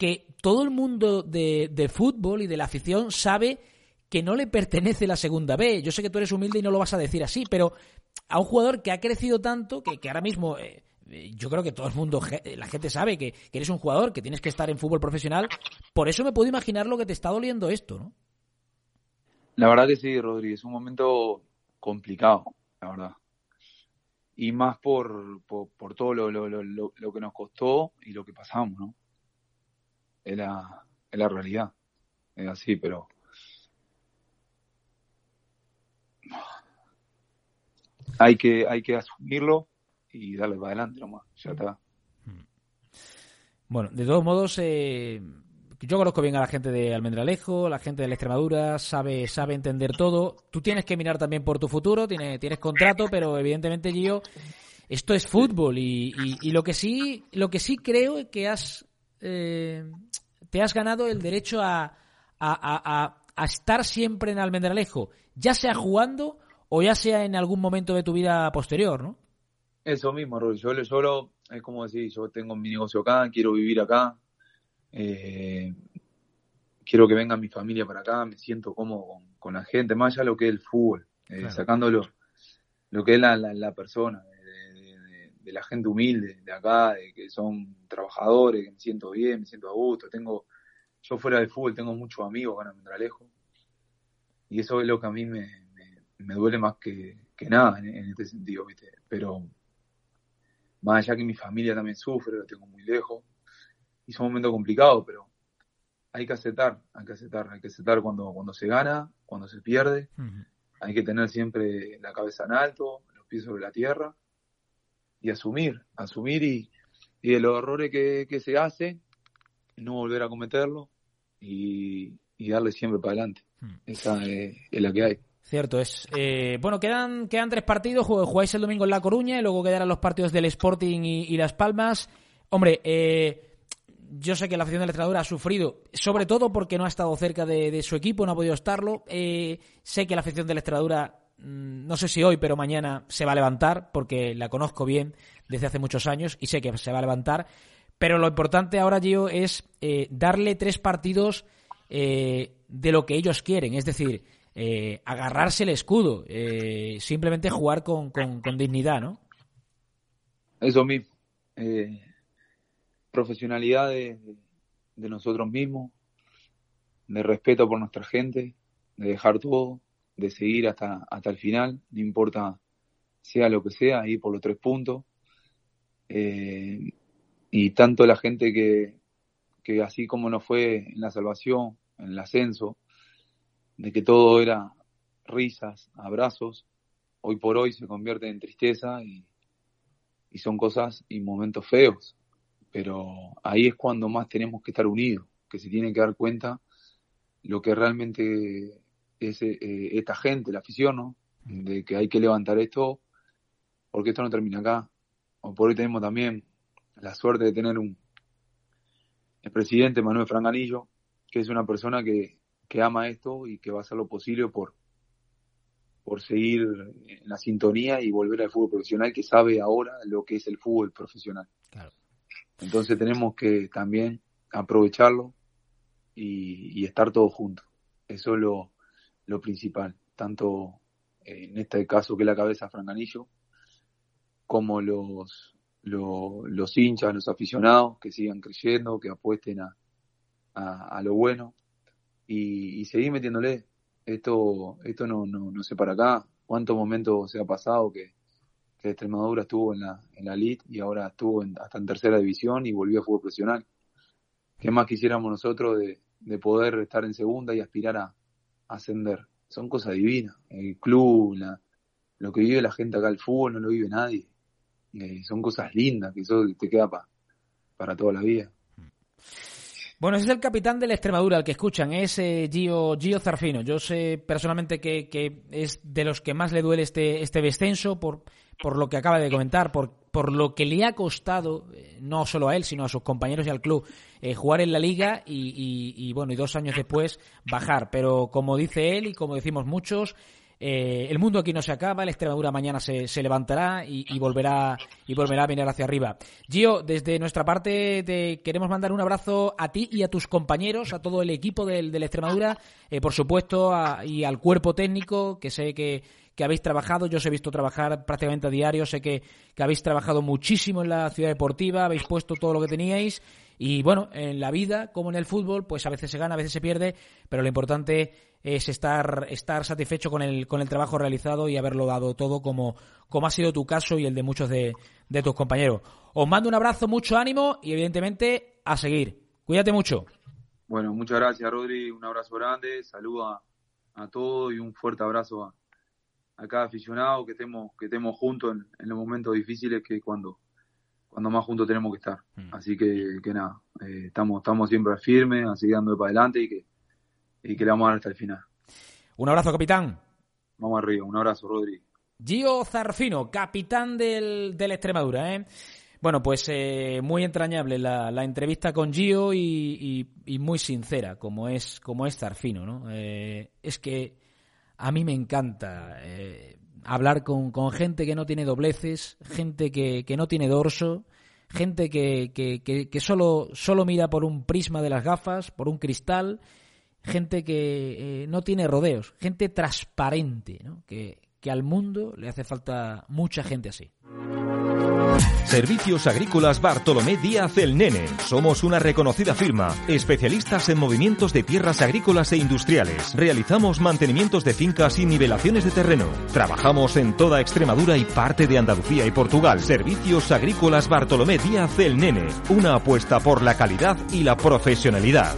que todo el mundo de, fútbol y de la afición sabe que no le pertenece la segunda B. Yo sé que tú eres humilde y no lo vas a decir así, pero a un jugador que ha crecido tanto que, ahora mismo eh, eh, yo creo que todo el mundo, la gente sabe que, eres un jugador, que tienes que estar en fútbol profesional. Por eso me puedo imaginar lo que te está doliendo esto, ¿no? La verdad que sí, Rodríguez, es un momento complicado, la verdad. Y más por, por, todo lo, lo, lo que nos costó y lo que pasamos, ¿no? es la, la realidad. Es así, pero hay que, hay que asumirlo y darle para adelante nomás, ya está. Bueno, de todos modos, eh, yo conozco bien a la gente de Almendralejo, la gente de la Extremadura, sabe, sabe entender todo. Tú tienes que mirar también por tu futuro, tienes, tienes contrato, pero evidentemente, Gio, esto es fútbol y, y, lo que sí, lo que sí creo es que has eh, te has ganado el derecho a, estar siempre en Almendralejo, ya sea jugando o ya sea en algún momento de tu vida posterior, ¿no? Eso mismo, Roy. Yo solo, es como decir, yo tengo mi negocio acá, quiero vivir acá, eh, quiero que venga mi familia para acá, me siento cómodo con, la gente, más allá de lo que es el fútbol, eh, sacándolo lo que es la persona, de la gente humilde de acá, de que son trabajadores, que me siento bien, me siento a gusto. Tengo, yo fuera de fútbol tengo muchos amigos acá en Almendralejo. Y eso es lo que a mí me, me, duele más que, que nada en, este sentido, ¿viste? Pero más allá que mi familia también sufre, lo tengo muy lejos. Y es un momento complicado, pero hay que aceptar, hay que aceptar, hay que aceptar cuando, cuando se gana, cuando se pierde. Hay que tener siempre la cabeza en alto, los pies sobre la tierra y asumir, asumir y, y de los errores que, se hacen, no volver a cometerlo y, darle siempre para adelante. Hmm. Esa es, la que hay. Cierto es. Eh, bueno, quedan, quedan tres partidos. Jugáis el domingo en La Coruña y luego quedarán los partidos del Sporting y, Las Palmas. Hombre, eh, yo sé que la afición del entrenador ha sufrido, sobre todo porque no ha estado cerca de, su equipo, no ha podido estarlo. Eh, sé que la afición del Extremadura Mm, no sé si hoy, pero mañana se va a levantar, porque la conozco bien desde hace muchos años y sé que se va a levantar. Pero lo importante ahora, Gio, es eh, darle tres partidos eh, de lo que ellos quieren, es decir, eh, agarrarse el escudo, simplemente jugar con, dignidad, ¿no? Eso mismo. Profesionalidad de, nosotros mismos, de respeto por nuestra gente, de dejar todo, de seguir hasta, hasta el final, no importa sea lo que sea, ir por los tres puntos. Eh, y tanto la gente que, que así como nos fue en la salvación, en el ascenso, de que todo era risas, abrazos, hoy por hoy se convierte en tristeza y, y son cosas y momentos feos. Pero ahí es cuando más tenemos que estar unidos, que se tiene que dar cuenta lo que realmente es eh, esta gente, la afición, ¿no? De que hay que levantar esto porque esto no termina acá. O por hoy tenemos también la suerte de tener un el presidente Manuel Franganillo, que es una persona que, que ama esto y que va a hacer lo posible por, por seguir en la sintonía y volver al fútbol profesional, que sabe ahora lo que es el fútbol profesional. Entonces tenemos que también aprovecharlo y, y estar todos juntos. Eso es lo, lo principal, tanto en este caso que la cabeza Franganillo, como los, los, hinchas, los aficionados que sigan creyendo, que apuesten a, a, lo bueno y, seguir metiéndole. Esto, esto no, no, no sé para acá cuántos momentos se ha pasado que, que Extremadura estuvo en la, en la elite y ahora estuvo hasta en tercera división y volvió a fútbol profesional. ¿Qué más quisiéramos nosotros de, de poder estar en segunda y aspirar a, ascender? Son cosas divinas. El club, lo que vive la gente acá, el fútbol no lo vive nadie. Eh, son cosas lindas que eso te queda para toda la vida. Bueno, ese es el capitán de la Extremadura, el que escuchan, es eh, Gio, Gio Zarfino. Yo sé personalmente que, que, es de los que más le duele este, este descenso por, por lo que acaba de comentar, por, por lo que le ha costado, eh, no solo a él, sino a sus compañeros y al club, eh, jugar en la liga y, y, y, bueno, y dos años después bajar. Pero como dice él y como decimos muchos, eh, el mundo aquí no se acaba, la Extremadura mañana se, se levantará y, y, volverá y volverá a mirar hacia arriba. Gio, desde nuestra parte te queremos mandar un abrazo a ti y a tus compañeros, a todo el equipo del, de la Extremadura, eh, por supuesto, a, y al cuerpo técnico, que sé que, que habéis trabajado, yo os he visto trabajar prácticamente a diario, sé que, que habéis trabajado muchísimo en la ciudad deportiva, habéis puesto todo lo que teníais y bueno, en la vida, como en el fútbol, pues a veces se gana, a veces se pierde, pero lo importante es estar, estar satisfecho con el, con el trabajo realizado y haberlo dado todo como, como ha sido tu caso y el de muchos de, de tus compañeros. Os mando un abrazo, mucho ánimo y evidentemente a seguir. Cuídate mucho. Bueno, muchas gracias Rodri, un abrazo grande, saludo a, a todos y un fuerte abrazo a, a cada aficionado, que estemos, que estemos juntos en, en los momentos difíciles que cuando, cuando más juntos tenemos que estar. Mm. Así que, que nada, eh, estamos, estamos siempre firmes, a seguir dando para adelante y que, y que le vamos a dar hasta el final. Un abrazo, capitán. Vamos arriba, un abrazo, Rodri. Gio Zarfino, capitán del, del Extremadura, ¿eh? Bueno, pues eh, muy entrañable la, la, entrevista con Gio y, y, y, muy sincera, como es, como es Zarfino, ¿no? Eh, es que a mí me encanta eh, hablar con, con, gente que no tiene dobleces, gente que, que no tiene dorso, gente que, que, que, solo, solo mira por un prisma de las gafas, por un cristal, gente que eh, no tiene rodeos, gente transparente, ¿no? que, que al mundo le hace falta mucha gente así. Servicios Agrícolas Bartolomé Díaz El Nene. Somos una reconocida firma, especialistas en movimientos de tierras agrícolas e industriales. Realizamos mantenimientos de fincas y nivelaciones de terreno. Trabajamos en toda Extremadura y parte de Andalucía y Portugal. Servicios Agrícolas Bartolomé Díaz El Nene. Una apuesta por la calidad y la profesionalidad.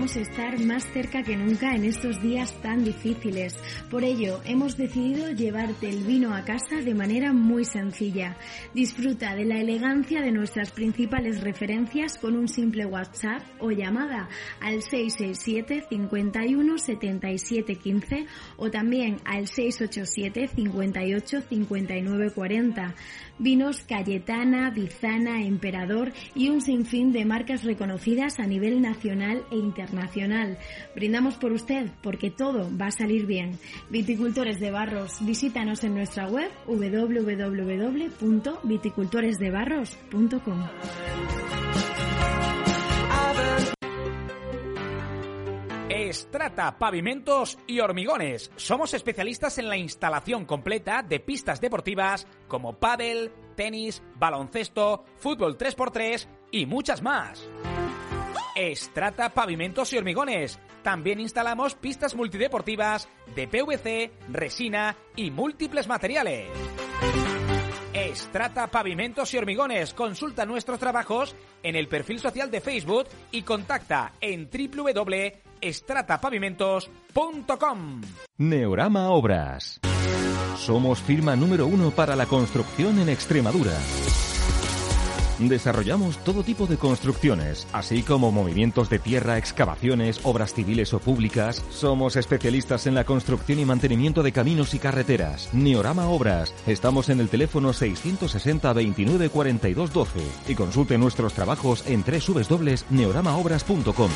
Queremos estar más cerca que nunca en estos días tan difíciles. Por ello, hemos decidido llevarte el vino a casa de manera muy sencilla. Disfruta de la elegancia de nuestras principales referencias con un simple WhatsApp o llamada al 667 51 77 15 o también al 687 58 59 40. Vinos Cayetana, Bizana, Emperador y un sinfín de marcas reconocidas a nivel nacional e internacional. Brindamos por usted porque todo va a salir bien. Viticultores de Barros, visítanos en nuestra web www.viticultoresdebarros.com. Estrata Pavimentos y Hormigones. Somos especialistas en la instalación completa de pistas deportivas como pádel, tenis, baloncesto, fútbol 3x3 y muchas más. Estrata Pavimentos y Hormigones. También instalamos pistas multideportivas de PVC, resina y múltiples materiales. Estrata Pavimentos y Hormigones. Consulta nuestros trabajos en el perfil social de Facebook y contacta en www.estratapavimentos.com. Neorama Obras. Somos firma número uno para la construcción en Extremadura. Desarrollamos todo tipo de construcciones, así como movimientos de tierra, excavaciones, obras civiles o públicas. Somos especialistas en la construcción y mantenimiento de caminos y carreteras. Neorama Obras. Estamos en el teléfono 660 29 42 12 y consulte nuestros trabajos en www.neoramaobras.com.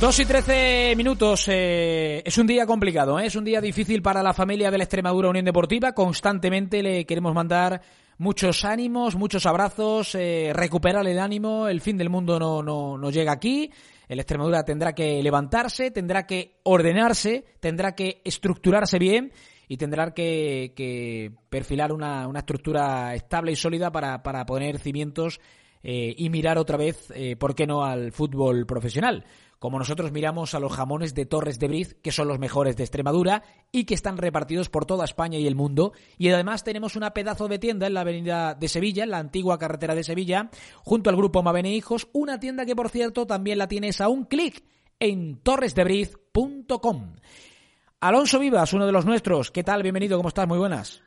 Dos y trece minutos. Eh, es un día complicado, ¿eh? es un día difícil para la familia de la Extremadura Unión Deportiva. Constantemente le queremos mandar muchos ánimos, muchos abrazos, eh, recuperar el ánimo, el fin del mundo no, no, no llega aquí, el Extremadura tendrá que levantarse, tendrá que ordenarse, tendrá que estructurarse bien y tendrá que, que perfilar una, una, estructura estable y sólida para, para poner cimientos eh, y mirar otra vez, eh, ¿por qué no?, al fútbol profesional. Como nosotros miramos a los jamones de Torres de Briz, que son los mejores de Extremadura y que están repartidos por toda España y el mundo. Y además tenemos una pedazo de tienda en la avenida de Sevilla, en la antigua carretera de Sevilla, junto al grupo Mavene Hijos, una tienda que por cierto también la tienes a un clic en torresdebriz.com. Alonso Vivas, uno de los nuestros. ¿Qué tal? Bienvenido, ¿cómo estás? Muy buenas.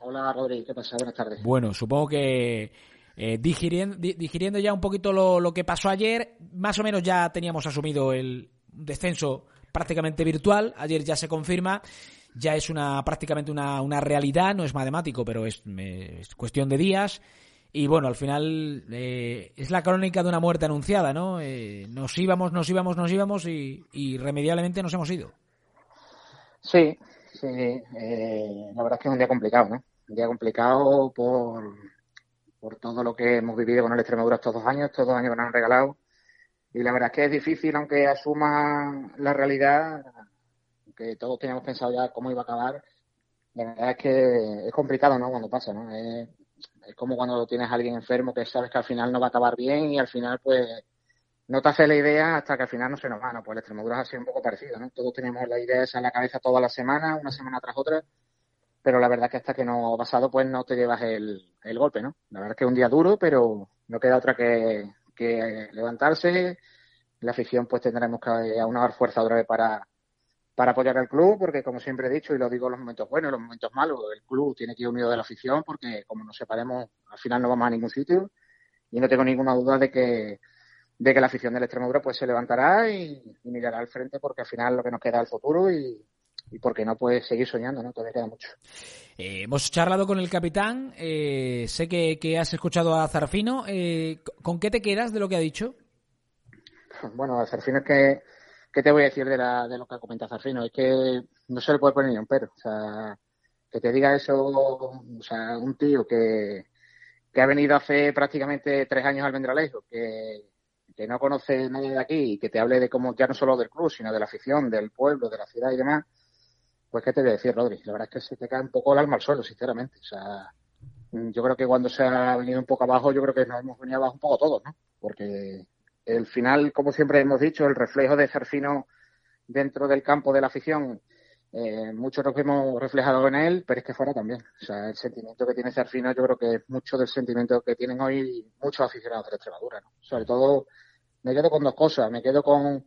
Hola, Rodri, ¿qué pasa? Buenas tardes. Bueno, supongo que eh, digiriendo, ya un poquito lo, que pasó ayer, más o menos ya teníamos asumido el descenso prácticamente virtual. Ayer ya se confirma, ya es una prácticamente una, una realidad, no es matemático, pero es, cuestión de días. Y bueno, al final eh, es la crónica de una muerte anunciada, ¿no? Eh, nos íbamos, nos íbamos, nos íbamos y, irremediablemente nos hemos ido. Sí, sí. la verdad es que es un día complicado, ¿no? Un día complicado por, por todo lo que hemos vivido con el Extremadura estos dos años, estos dos años que nos han regalado. Y la verdad es que es difícil, aunque asuma la realidad, que todos teníamos pensado ya cómo iba a acabar, la verdad es que es complicado, ¿no? Cuando pasa, ¿no? Es, como cuando tienes a alguien enfermo que sabes que al final no va a acabar bien y al final, pues, no te hace la idea hasta que al final no se nos va, ¿no? Pues el Extremadura ha sido un poco parecido, ¿no? Todos teníamos la idea esa en la cabeza toda la semana, una semana tras otra, pero la verdad que hasta que no ha pasado, pues no te llevas el, el golpe, ¿no? La verdad es que es un día duro, pero no queda otra que, que levantarse. La afición, pues tendremos que aunar fuerza otra vez para, para apoyar al club, porque como siempre he dicho, y lo digo en los momentos buenos, en los momentos malos, el club tiene que ir unido de la afición, porque como nos separemos, al final no vamos a ningún sitio. Y no tengo ninguna duda de que, de que la afición del Extremadura pues se levantará y, y mirará al frente, porque al final lo que nos queda es el futuro y, y porque no puedes seguir soñando, ¿no? Todavía queda mucho. Eh, hemos charlado con el capitán, eh, sé que, has escuchado a Zarfino. Eh, ¿Con qué te quedas de lo que ha dicho? Bueno, a Zarfino es que, ¿qué te voy a decir de, la, de lo que ha comentado Zarfino? Es que no se le puede poner ni un pero. O sea, que te diga eso, o sea, un tío que, que ha venido hace prácticamente tres años al Vendralejo, que, que no conoce nadie de aquí y que te hable de cómo, ya no solo del club, sino de la afición, del pueblo, de la ciudad y demás, pues, ¿qué te voy a decir, Rodri? La verdad es que se te cae un poco el alma al suelo, sinceramente. O sea, yo creo que cuando se ha venido un poco abajo, yo creo que nos hemos venido abajo un poco todos, ¿no? Porque el final, como siempre hemos dicho, el reflejo de Cerfino dentro del campo de la afición, eh, muchos nos hemos reflejado en él, pero es que fuera también. O sea, el sentimiento que tiene Cerfino, yo creo que es mucho del sentimiento que tienen hoy muchos aficionados de la Extremadura, ¿no? Sobre todo, me quedo con dos cosas. Me quedo con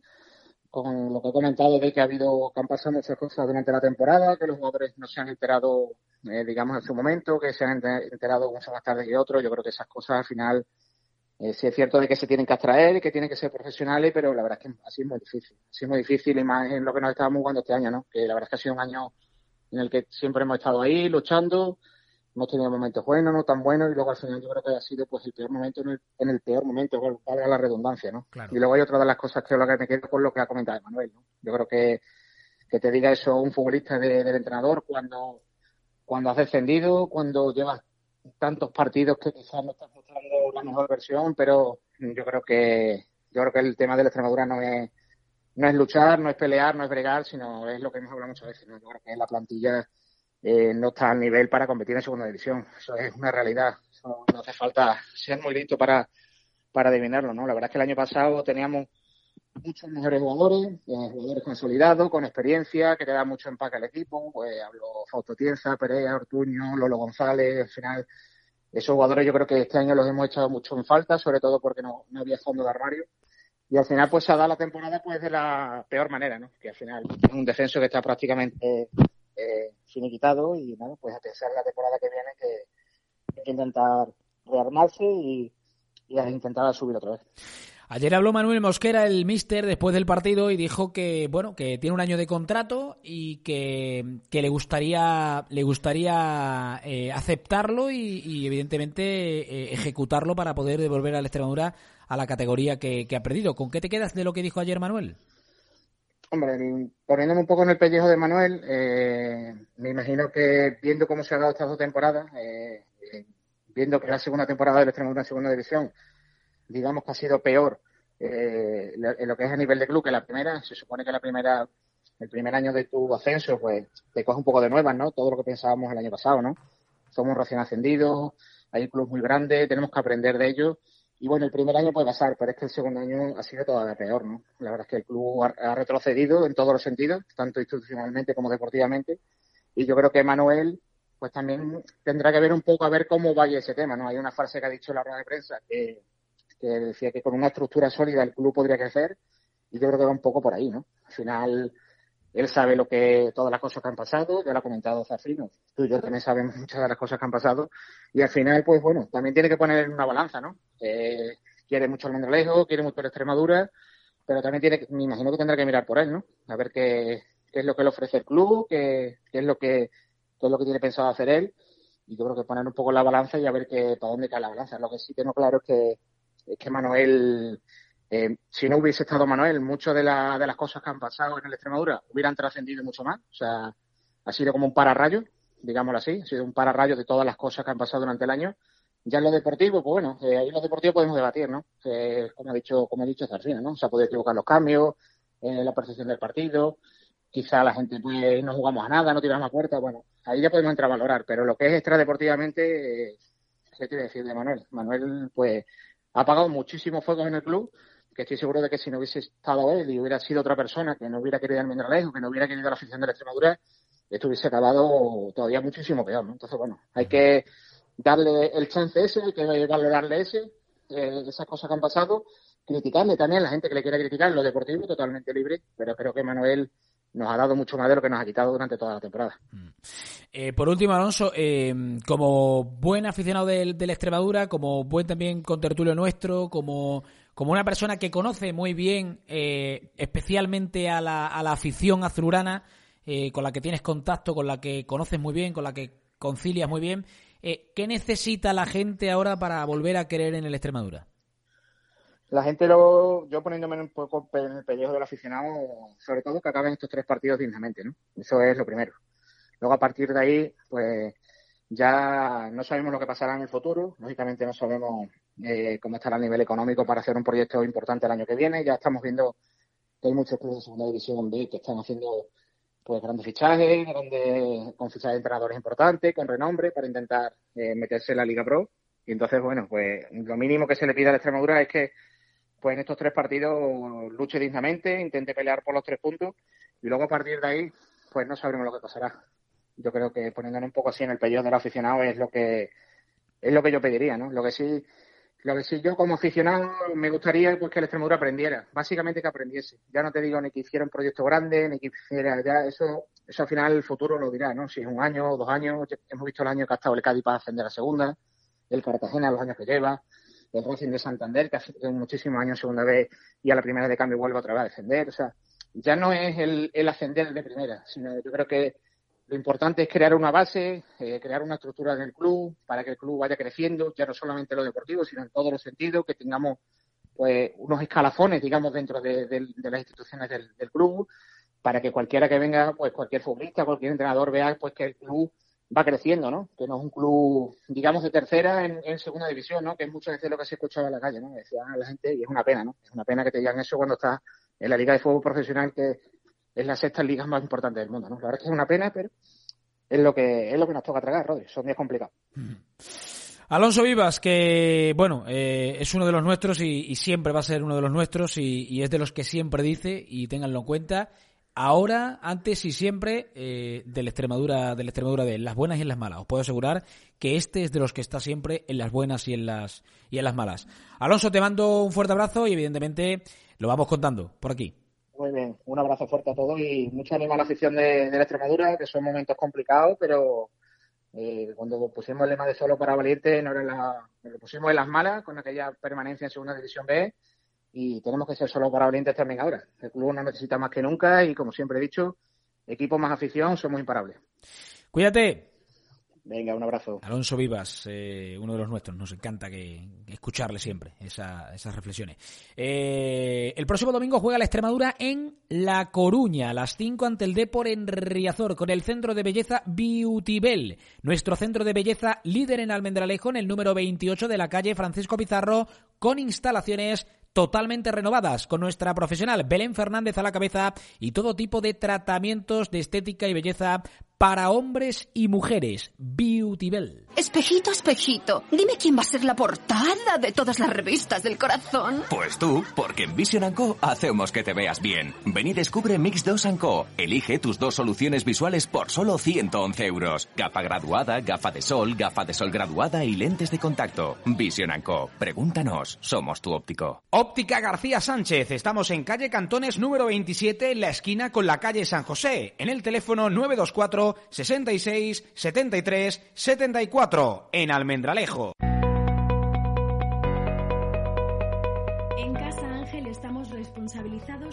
con lo que he comentado de que ha habido, que han pasado muchas cosas durante la temporada, que los jugadores no se han enterado, eh, digamos, en su momento, que se han enterado mucho más tarde que otros. Yo creo que esas cosas al final, eh, sí es cierto de que se tienen que abstraer, que tienen que ser profesionales, pero la verdad es que así es muy difícil. Así es muy difícil y más en lo que nos estábamos jugando este año, ¿no? Que la verdad es que ha sido un año en el que siempre hemos estado ahí luchando, hemos tenido momentos buenos, no tan buenos, y luego al final yo creo que ha sido pues el peor momento en el, en el peor momento, para la redundancia, ¿no? Y luego hay otra de las cosas que, lo que me quedo con lo que ha comentado Manuel, ¿no? Yo creo que, que te diga eso un futbolista del entrenador cuando, cuando has descendido, cuando llevas tantos partidos que quizás no estás mostrando la mejor versión, pero yo creo que yo creo que el tema de la Extremadura no es no es luchar, no es pelear, no es bregar, sino es lo que hemos hablado muchas veces, ¿no? Yo creo que la plantilla eh, no está al nivel para competir en segunda división. Eso es una realidad. no hace falta ser muy listo para, para adivinarlo, ¿no? La verdad es que el año pasado teníamos muchos mejores jugadores, eh, jugadores consolidados, con experiencia, que te da mucho empaque al equipo. Pues hablo Fausto Tienza, Perea, Ortuño, Lolo González, al final. Esos jugadores yo creo que este año los hemos echado mucho en falta, sobre todo porque no, no había fondo de armario. Y al final pues se ha dado la temporada pues de la peor manera, ¿no? Que al final es un descenso que está prácticamente eh, finiquitado y bueno, pues a pensar la temporada que viene que hay que intentar rearmarse y, intentar subir otra vez. Ayer habló Manuel Mosquera, el míster, después del partido y dijo que bueno que tiene un año de contrato y que, que le gustaría le gustaría eh, aceptarlo y, evidentemente eh, ejecutarlo para poder devolver a la Extremadura a la categoría que, que ha perdido. ¿Con qué te quedas de lo que dijo ayer Manuel? Hombre, poniéndome un poco en el pellejo de Manuel, eh, me imagino que viendo cómo se ha dado estas dos temporadas, eh, eh, viendo que la segunda temporada del Extremadura en segunda división, digamos que ha sido peor en lo que es a nivel de club que la primera, se supone que la primera, el primer año de tu ascenso, pues te coge un poco de nuevas, ¿no? Todo lo que pensábamos el año pasado, ¿no? Somos recién ascendidos, hay un club muy grande, tenemos que aprender de ellos y bueno, el primer año puede pasar, pero es que el segundo año ha sido todavía peor, ¿no? La verdad es que el club ha, retrocedido en todos los sentidos, tanto institucionalmente como deportivamente. Y yo creo que Manuel, pues también tendrá que ver un poco a ver cómo vaya ese tema, ¿no? Hay una frase que ha dicho en la rueda de prensa que, que decía que con una estructura sólida el club podría crecer y yo creo que va un poco por ahí, ¿no? Al final, él sabe lo que, todas las cosas que han pasado, ya lo ha comentado Zafrino, tú y yo también sabemos muchas de las cosas que han pasado, y al final, pues bueno, también tiene que poner en una balanza, ¿no? Eh, quiere mucho el Mendelejo, quiere mucho la Extremadura, pero también tiene que, me imagino que tendrá que mirar por él, ¿no? A ver qué, qué es lo que le ofrece el club, qué, qué es lo que, qué es lo que tiene pensado hacer él, y yo creo que poner un poco la balanza y a ver qué, para dónde cae la balanza. Lo que sí tengo claro es que, es que Manuel eh, si no hubiese estado Manuel, muchas de, de las cosas que han pasado en el Extremadura hubieran trascendido mucho más. O sea, ha sido como un pararrayo, digámoslo así, ha sido un pararrayo de todas las cosas que han pasado durante el año. Ya en lo deportivo, pues bueno, eh, ahí en lo deportivo podemos debatir, ¿no? como ha dicho, como ha dicho ¿no? Se ha podido equivocar los cambios, eh, la percepción del partido, quizá la gente pues no jugamos a nada, no tiramos a puerta, bueno, ahí ya podemos entrar a valorar, pero lo que es extradeportivamente, eh, ¿qué quiere decir de Manuel? Manuel, pues, ha apagado muchísimos fuegos en el club, que estoy seguro de que si no hubiese estado él y hubiera sido otra persona que no hubiera querido el Mineralejo, que no hubiera querido la afición de la Extremadura, esto hubiese acabado todavía muchísimo peor, ¿no? Entonces, bueno, hay que darle el chance ese, hay que valorarle ese, eh, esas cosas que han pasado, criticarle también a la gente que le quiera criticar lo deportivo, totalmente libre, pero creo que Manuel nos ha dado mucho más de lo que nos ha quitado durante toda la temporada. Mm. Eh, por último, Alonso, eh, como buen aficionado del, la Extremadura, como buen también contertulio nuestro, como como una persona que conoce muy bien, eh, especialmente a la, a la, afición azulurana, eh, con la que tienes contacto, con la que conoces muy bien, con la que concilias muy bien, eh, ¿qué necesita la gente ahora para volver a creer en el Extremadura? La gente, lo, yo poniéndome un poco en el pellejo del aficionado, sobre todo que acaben estos tres partidos dignamente, ¿no? Eso es lo primero. Luego, a partir de ahí, pues ya no sabemos lo que pasará en el futuro. Lógicamente, no sabemos eh, cómo estará el nivel económico para hacer un proyecto importante el año que viene. Ya estamos viendo que hay muchos clubes de segunda división B que están haciendo pues grandes fichajes, grandes, con fichajes de entrenadores importantes, con renombre, para intentar eh, meterse en la Liga Pro. Y entonces, bueno, pues lo mínimo que se le pide a la Extremadura es que pues en estos tres partidos luche dignamente, intente pelear por los tres puntos y luego a partir de ahí, pues no sabremos lo que pasará. Yo creo que poniéndolo un poco así en el pellejo del aficionado es lo que es lo que yo pediría, ¿no? Lo que sí lo que sí, yo como aficionado me gustaría pues, que el Extremadura aprendiera, básicamente que aprendiese. Ya no te digo ni que hiciera un proyecto grande, ni que hiciera, ya eso, eso al final el futuro lo dirá, ¿no? Si es un año o dos años, hemos visto el año que ha estado el Cádiz para ascender a segunda, el Cartagena los años que lleva, el Racing de Santander, que hace muchísimos años segunda vez y a la primera de cambio vuelve otra vez a defender. O sea, ya no es el, el ascender de primera, sino yo creo que lo importante es crear una base, eh, crear una estructura en el club para que el club vaya creciendo, ya no solamente en lo deportivo, sino en todos los sentidos, que tengamos pues unos escalafones, digamos, dentro de, las instituciones del, club, para que cualquiera que venga, pues cualquier futbolista, cualquier entrenador vea pues que el club va creciendo, ¿no? Que no es un club, digamos, de tercera en, segunda división, ¿no? Que es muchas veces lo que se escuchaba en la calle, ¿no? Decía la gente, y es una pena, ¿no? Es una pena que te digan eso cuando estás en la Liga de Fútbol Profesional, que es la sexta liga más importante del mundo, ¿no? La verdad es que es una pena, pero es lo que es lo que nos toca tragar, Rodri. Son días complicados. Alonso Vivas, que bueno, eh, es uno de los nuestros y, siempre va a ser uno de los nuestros y, es de los que siempre dice y ténganlo en cuenta. Ahora, antes y siempre, eh, de la Extremadura, de la Extremadura de las buenas y en las malas. Os puedo asegurar que este es de los que está siempre en las buenas y en las y en las malas. Alonso, te mando un fuerte abrazo y evidentemente lo vamos contando por aquí. Muy bien, un abrazo fuerte a todos y mucho ánimo a la afición de, la Extremadura, que son momentos complicados, pero eh, cuando pusimos el lema de solo para valiente, no era lo pusimos en las malas con aquella permanencia en segunda división B y tenemos que ser solo para valientes también ahora. El club nos necesita más que nunca y como siempre he dicho, equipo más afición somos imparables. Cuídate. Venga, un abrazo. Alonso Vivas, eh, uno de los nuestros. Nos encanta que escucharle siempre esas reflexiones. Eh, el próximo domingo juega la Extremadura en La Coruña, a las 5 ante el Depor en Riazor, con el centro de belleza Beautybel. Nuestro centro de belleza líder en Almendralejo, en el número 28 de la calle Francisco Pizarro, con instalaciones totalmente renovadas con nuestra profesional Belén Fernández a la cabeza y todo tipo de tratamientos de estética y belleza para hombres y mujeres, Beautybell. Espejito, espejito, dime quién va a ser la portada de todas las revistas del corazón. Pues tú, porque en Vision Co hacemos que te veas bien. Ven y descubre Mix 2 Co. Elige tus dos soluciones visuales por solo 111 euros. Gafa graduada, gafa de sol, gafa de sol graduada y lentes de contacto. Vision Co. Pregúntanos, somos tu óptico. Óptica García Sánchez. Estamos en calle Cantones número 27, en la esquina con la calle San José. En el teléfono 924 66 73 74 en Almendralejo.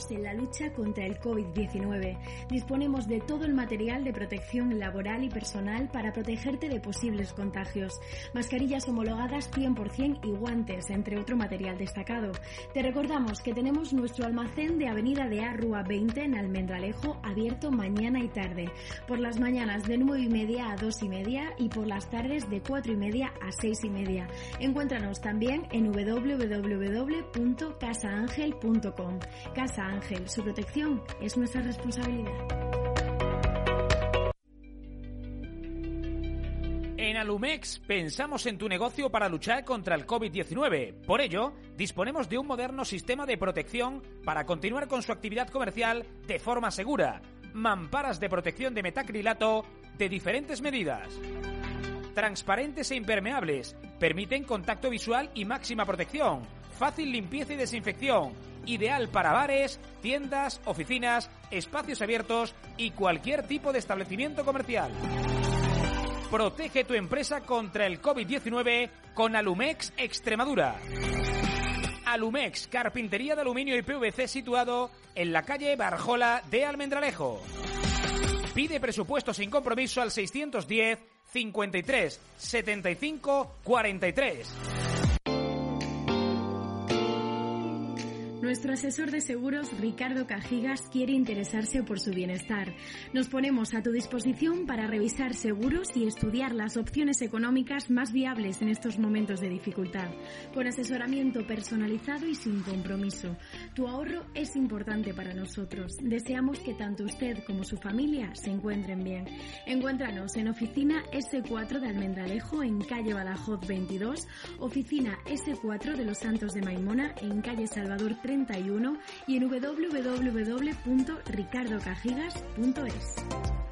Responsabilizados en la lucha contra el COVID-19. Disponemos de todo el material de protección laboral y personal para protegerte de posibles contagios. Mascarillas homologadas 100% y guantes, entre otro material destacado. Te recordamos que tenemos nuestro almacén de Avenida de Arrua 20 en Almendralejo abierto mañana y tarde. Por las mañanas de 9 y media a 2 y media y por las tardes de 4 y media a 6 y media. Encuéntranos también en www.casaangel.com. Casa Ángel, su protección es nuestra responsabilidad. En Alumex pensamos en tu negocio para luchar contra el COVID-19. Por ello, disponemos de un moderno sistema de protección para continuar con su actividad comercial de forma segura. Mamparas de protección de metacrilato de diferentes medidas. Transparentes e impermeables, permiten contacto visual y máxima protección, fácil limpieza y desinfección ideal para bares, tiendas, oficinas, espacios abiertos y cualquier tipo de establecimiento comercial. Protege tu empresa contra el COVID-19 con Alumex Extremadura. Alumex, carpintería de aluminio y PVC situado en la calle Barjola de Almendralejo. Pide presupuesto sin compromiso al 610 53 75 43. Nuestro asesor de seguros, Ricardo Cajigas, quiere interesarse por su bienestar. Nos ponemos a tu disposición para revisar seguros y estudiar las opciones económicas más viables en estos momentos de dificultad, con asesoramiento personalizado y sin compromiso. Tu ahorro es importante para nosotros. Deseamos que tanto usted como su familia se encuentren bien. Encuéntranos en oficina S4 de Almendralejo en calle Badajoz 22, oficina S4 de Los Santos de Maimona en calle Salvador 3 y en www.ricardocajigas.es.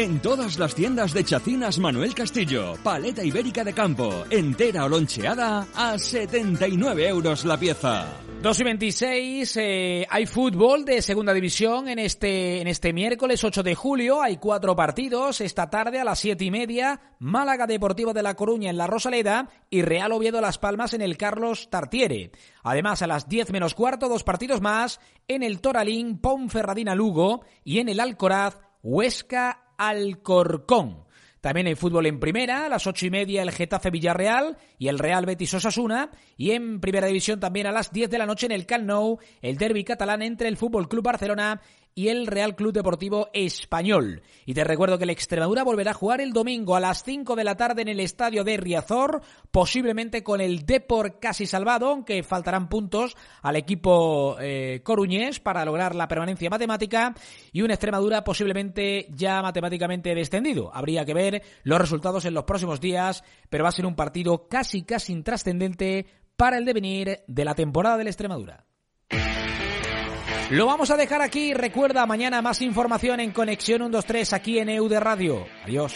En todas las tiendas de chacinas Manuel Castillo, paleta ibérica de campo, entera o loncheada a 79 euros la pieza. 2 y 26, eh, hay fútbol de segunda división en este, en este miércoles 8 de julio. Hay cuatro partidos. Esta tarde a las siete y media, Málaga Deportivo de La Coruña en la Rosaleda y Real Oviedo Las Palmas en el Carlos Tartiere. Además, a las 10 menos cuarto, dos partidos más en el Toralín, Ponferradina Lugo y en el Alcoraz, Huesca Alcorcón. También hay fútbol en primera, a las ocho y media el Getafe Villarreal y el Real Betis Osasuna. Y en primera división también a las diez de la noche en el Camp Nou, el derby catalán entre el Fútbol Club Barcelona y el Real Club Deportivo Español. Y te recuerdo que el Extremadura volverá a jugar el domingo a las 5 de la tarde en el estadio de Riazor, posiblemente con el Depor casi salvado, aunque faltarán puntos al equipo eh, coruñés para lograr la permanencia matemática y un Extremadura posiblemente ya matemáticamente descendido. Habría que ver los resultados en los próximos días, pero va a ser un partido casi casi intrascendente para el devenir de la temporada del Extremadura. Lo vamos a dejar aquí. Recuerda, mañana más información en Conexión 123 aquí en EUD Radio. Adiós.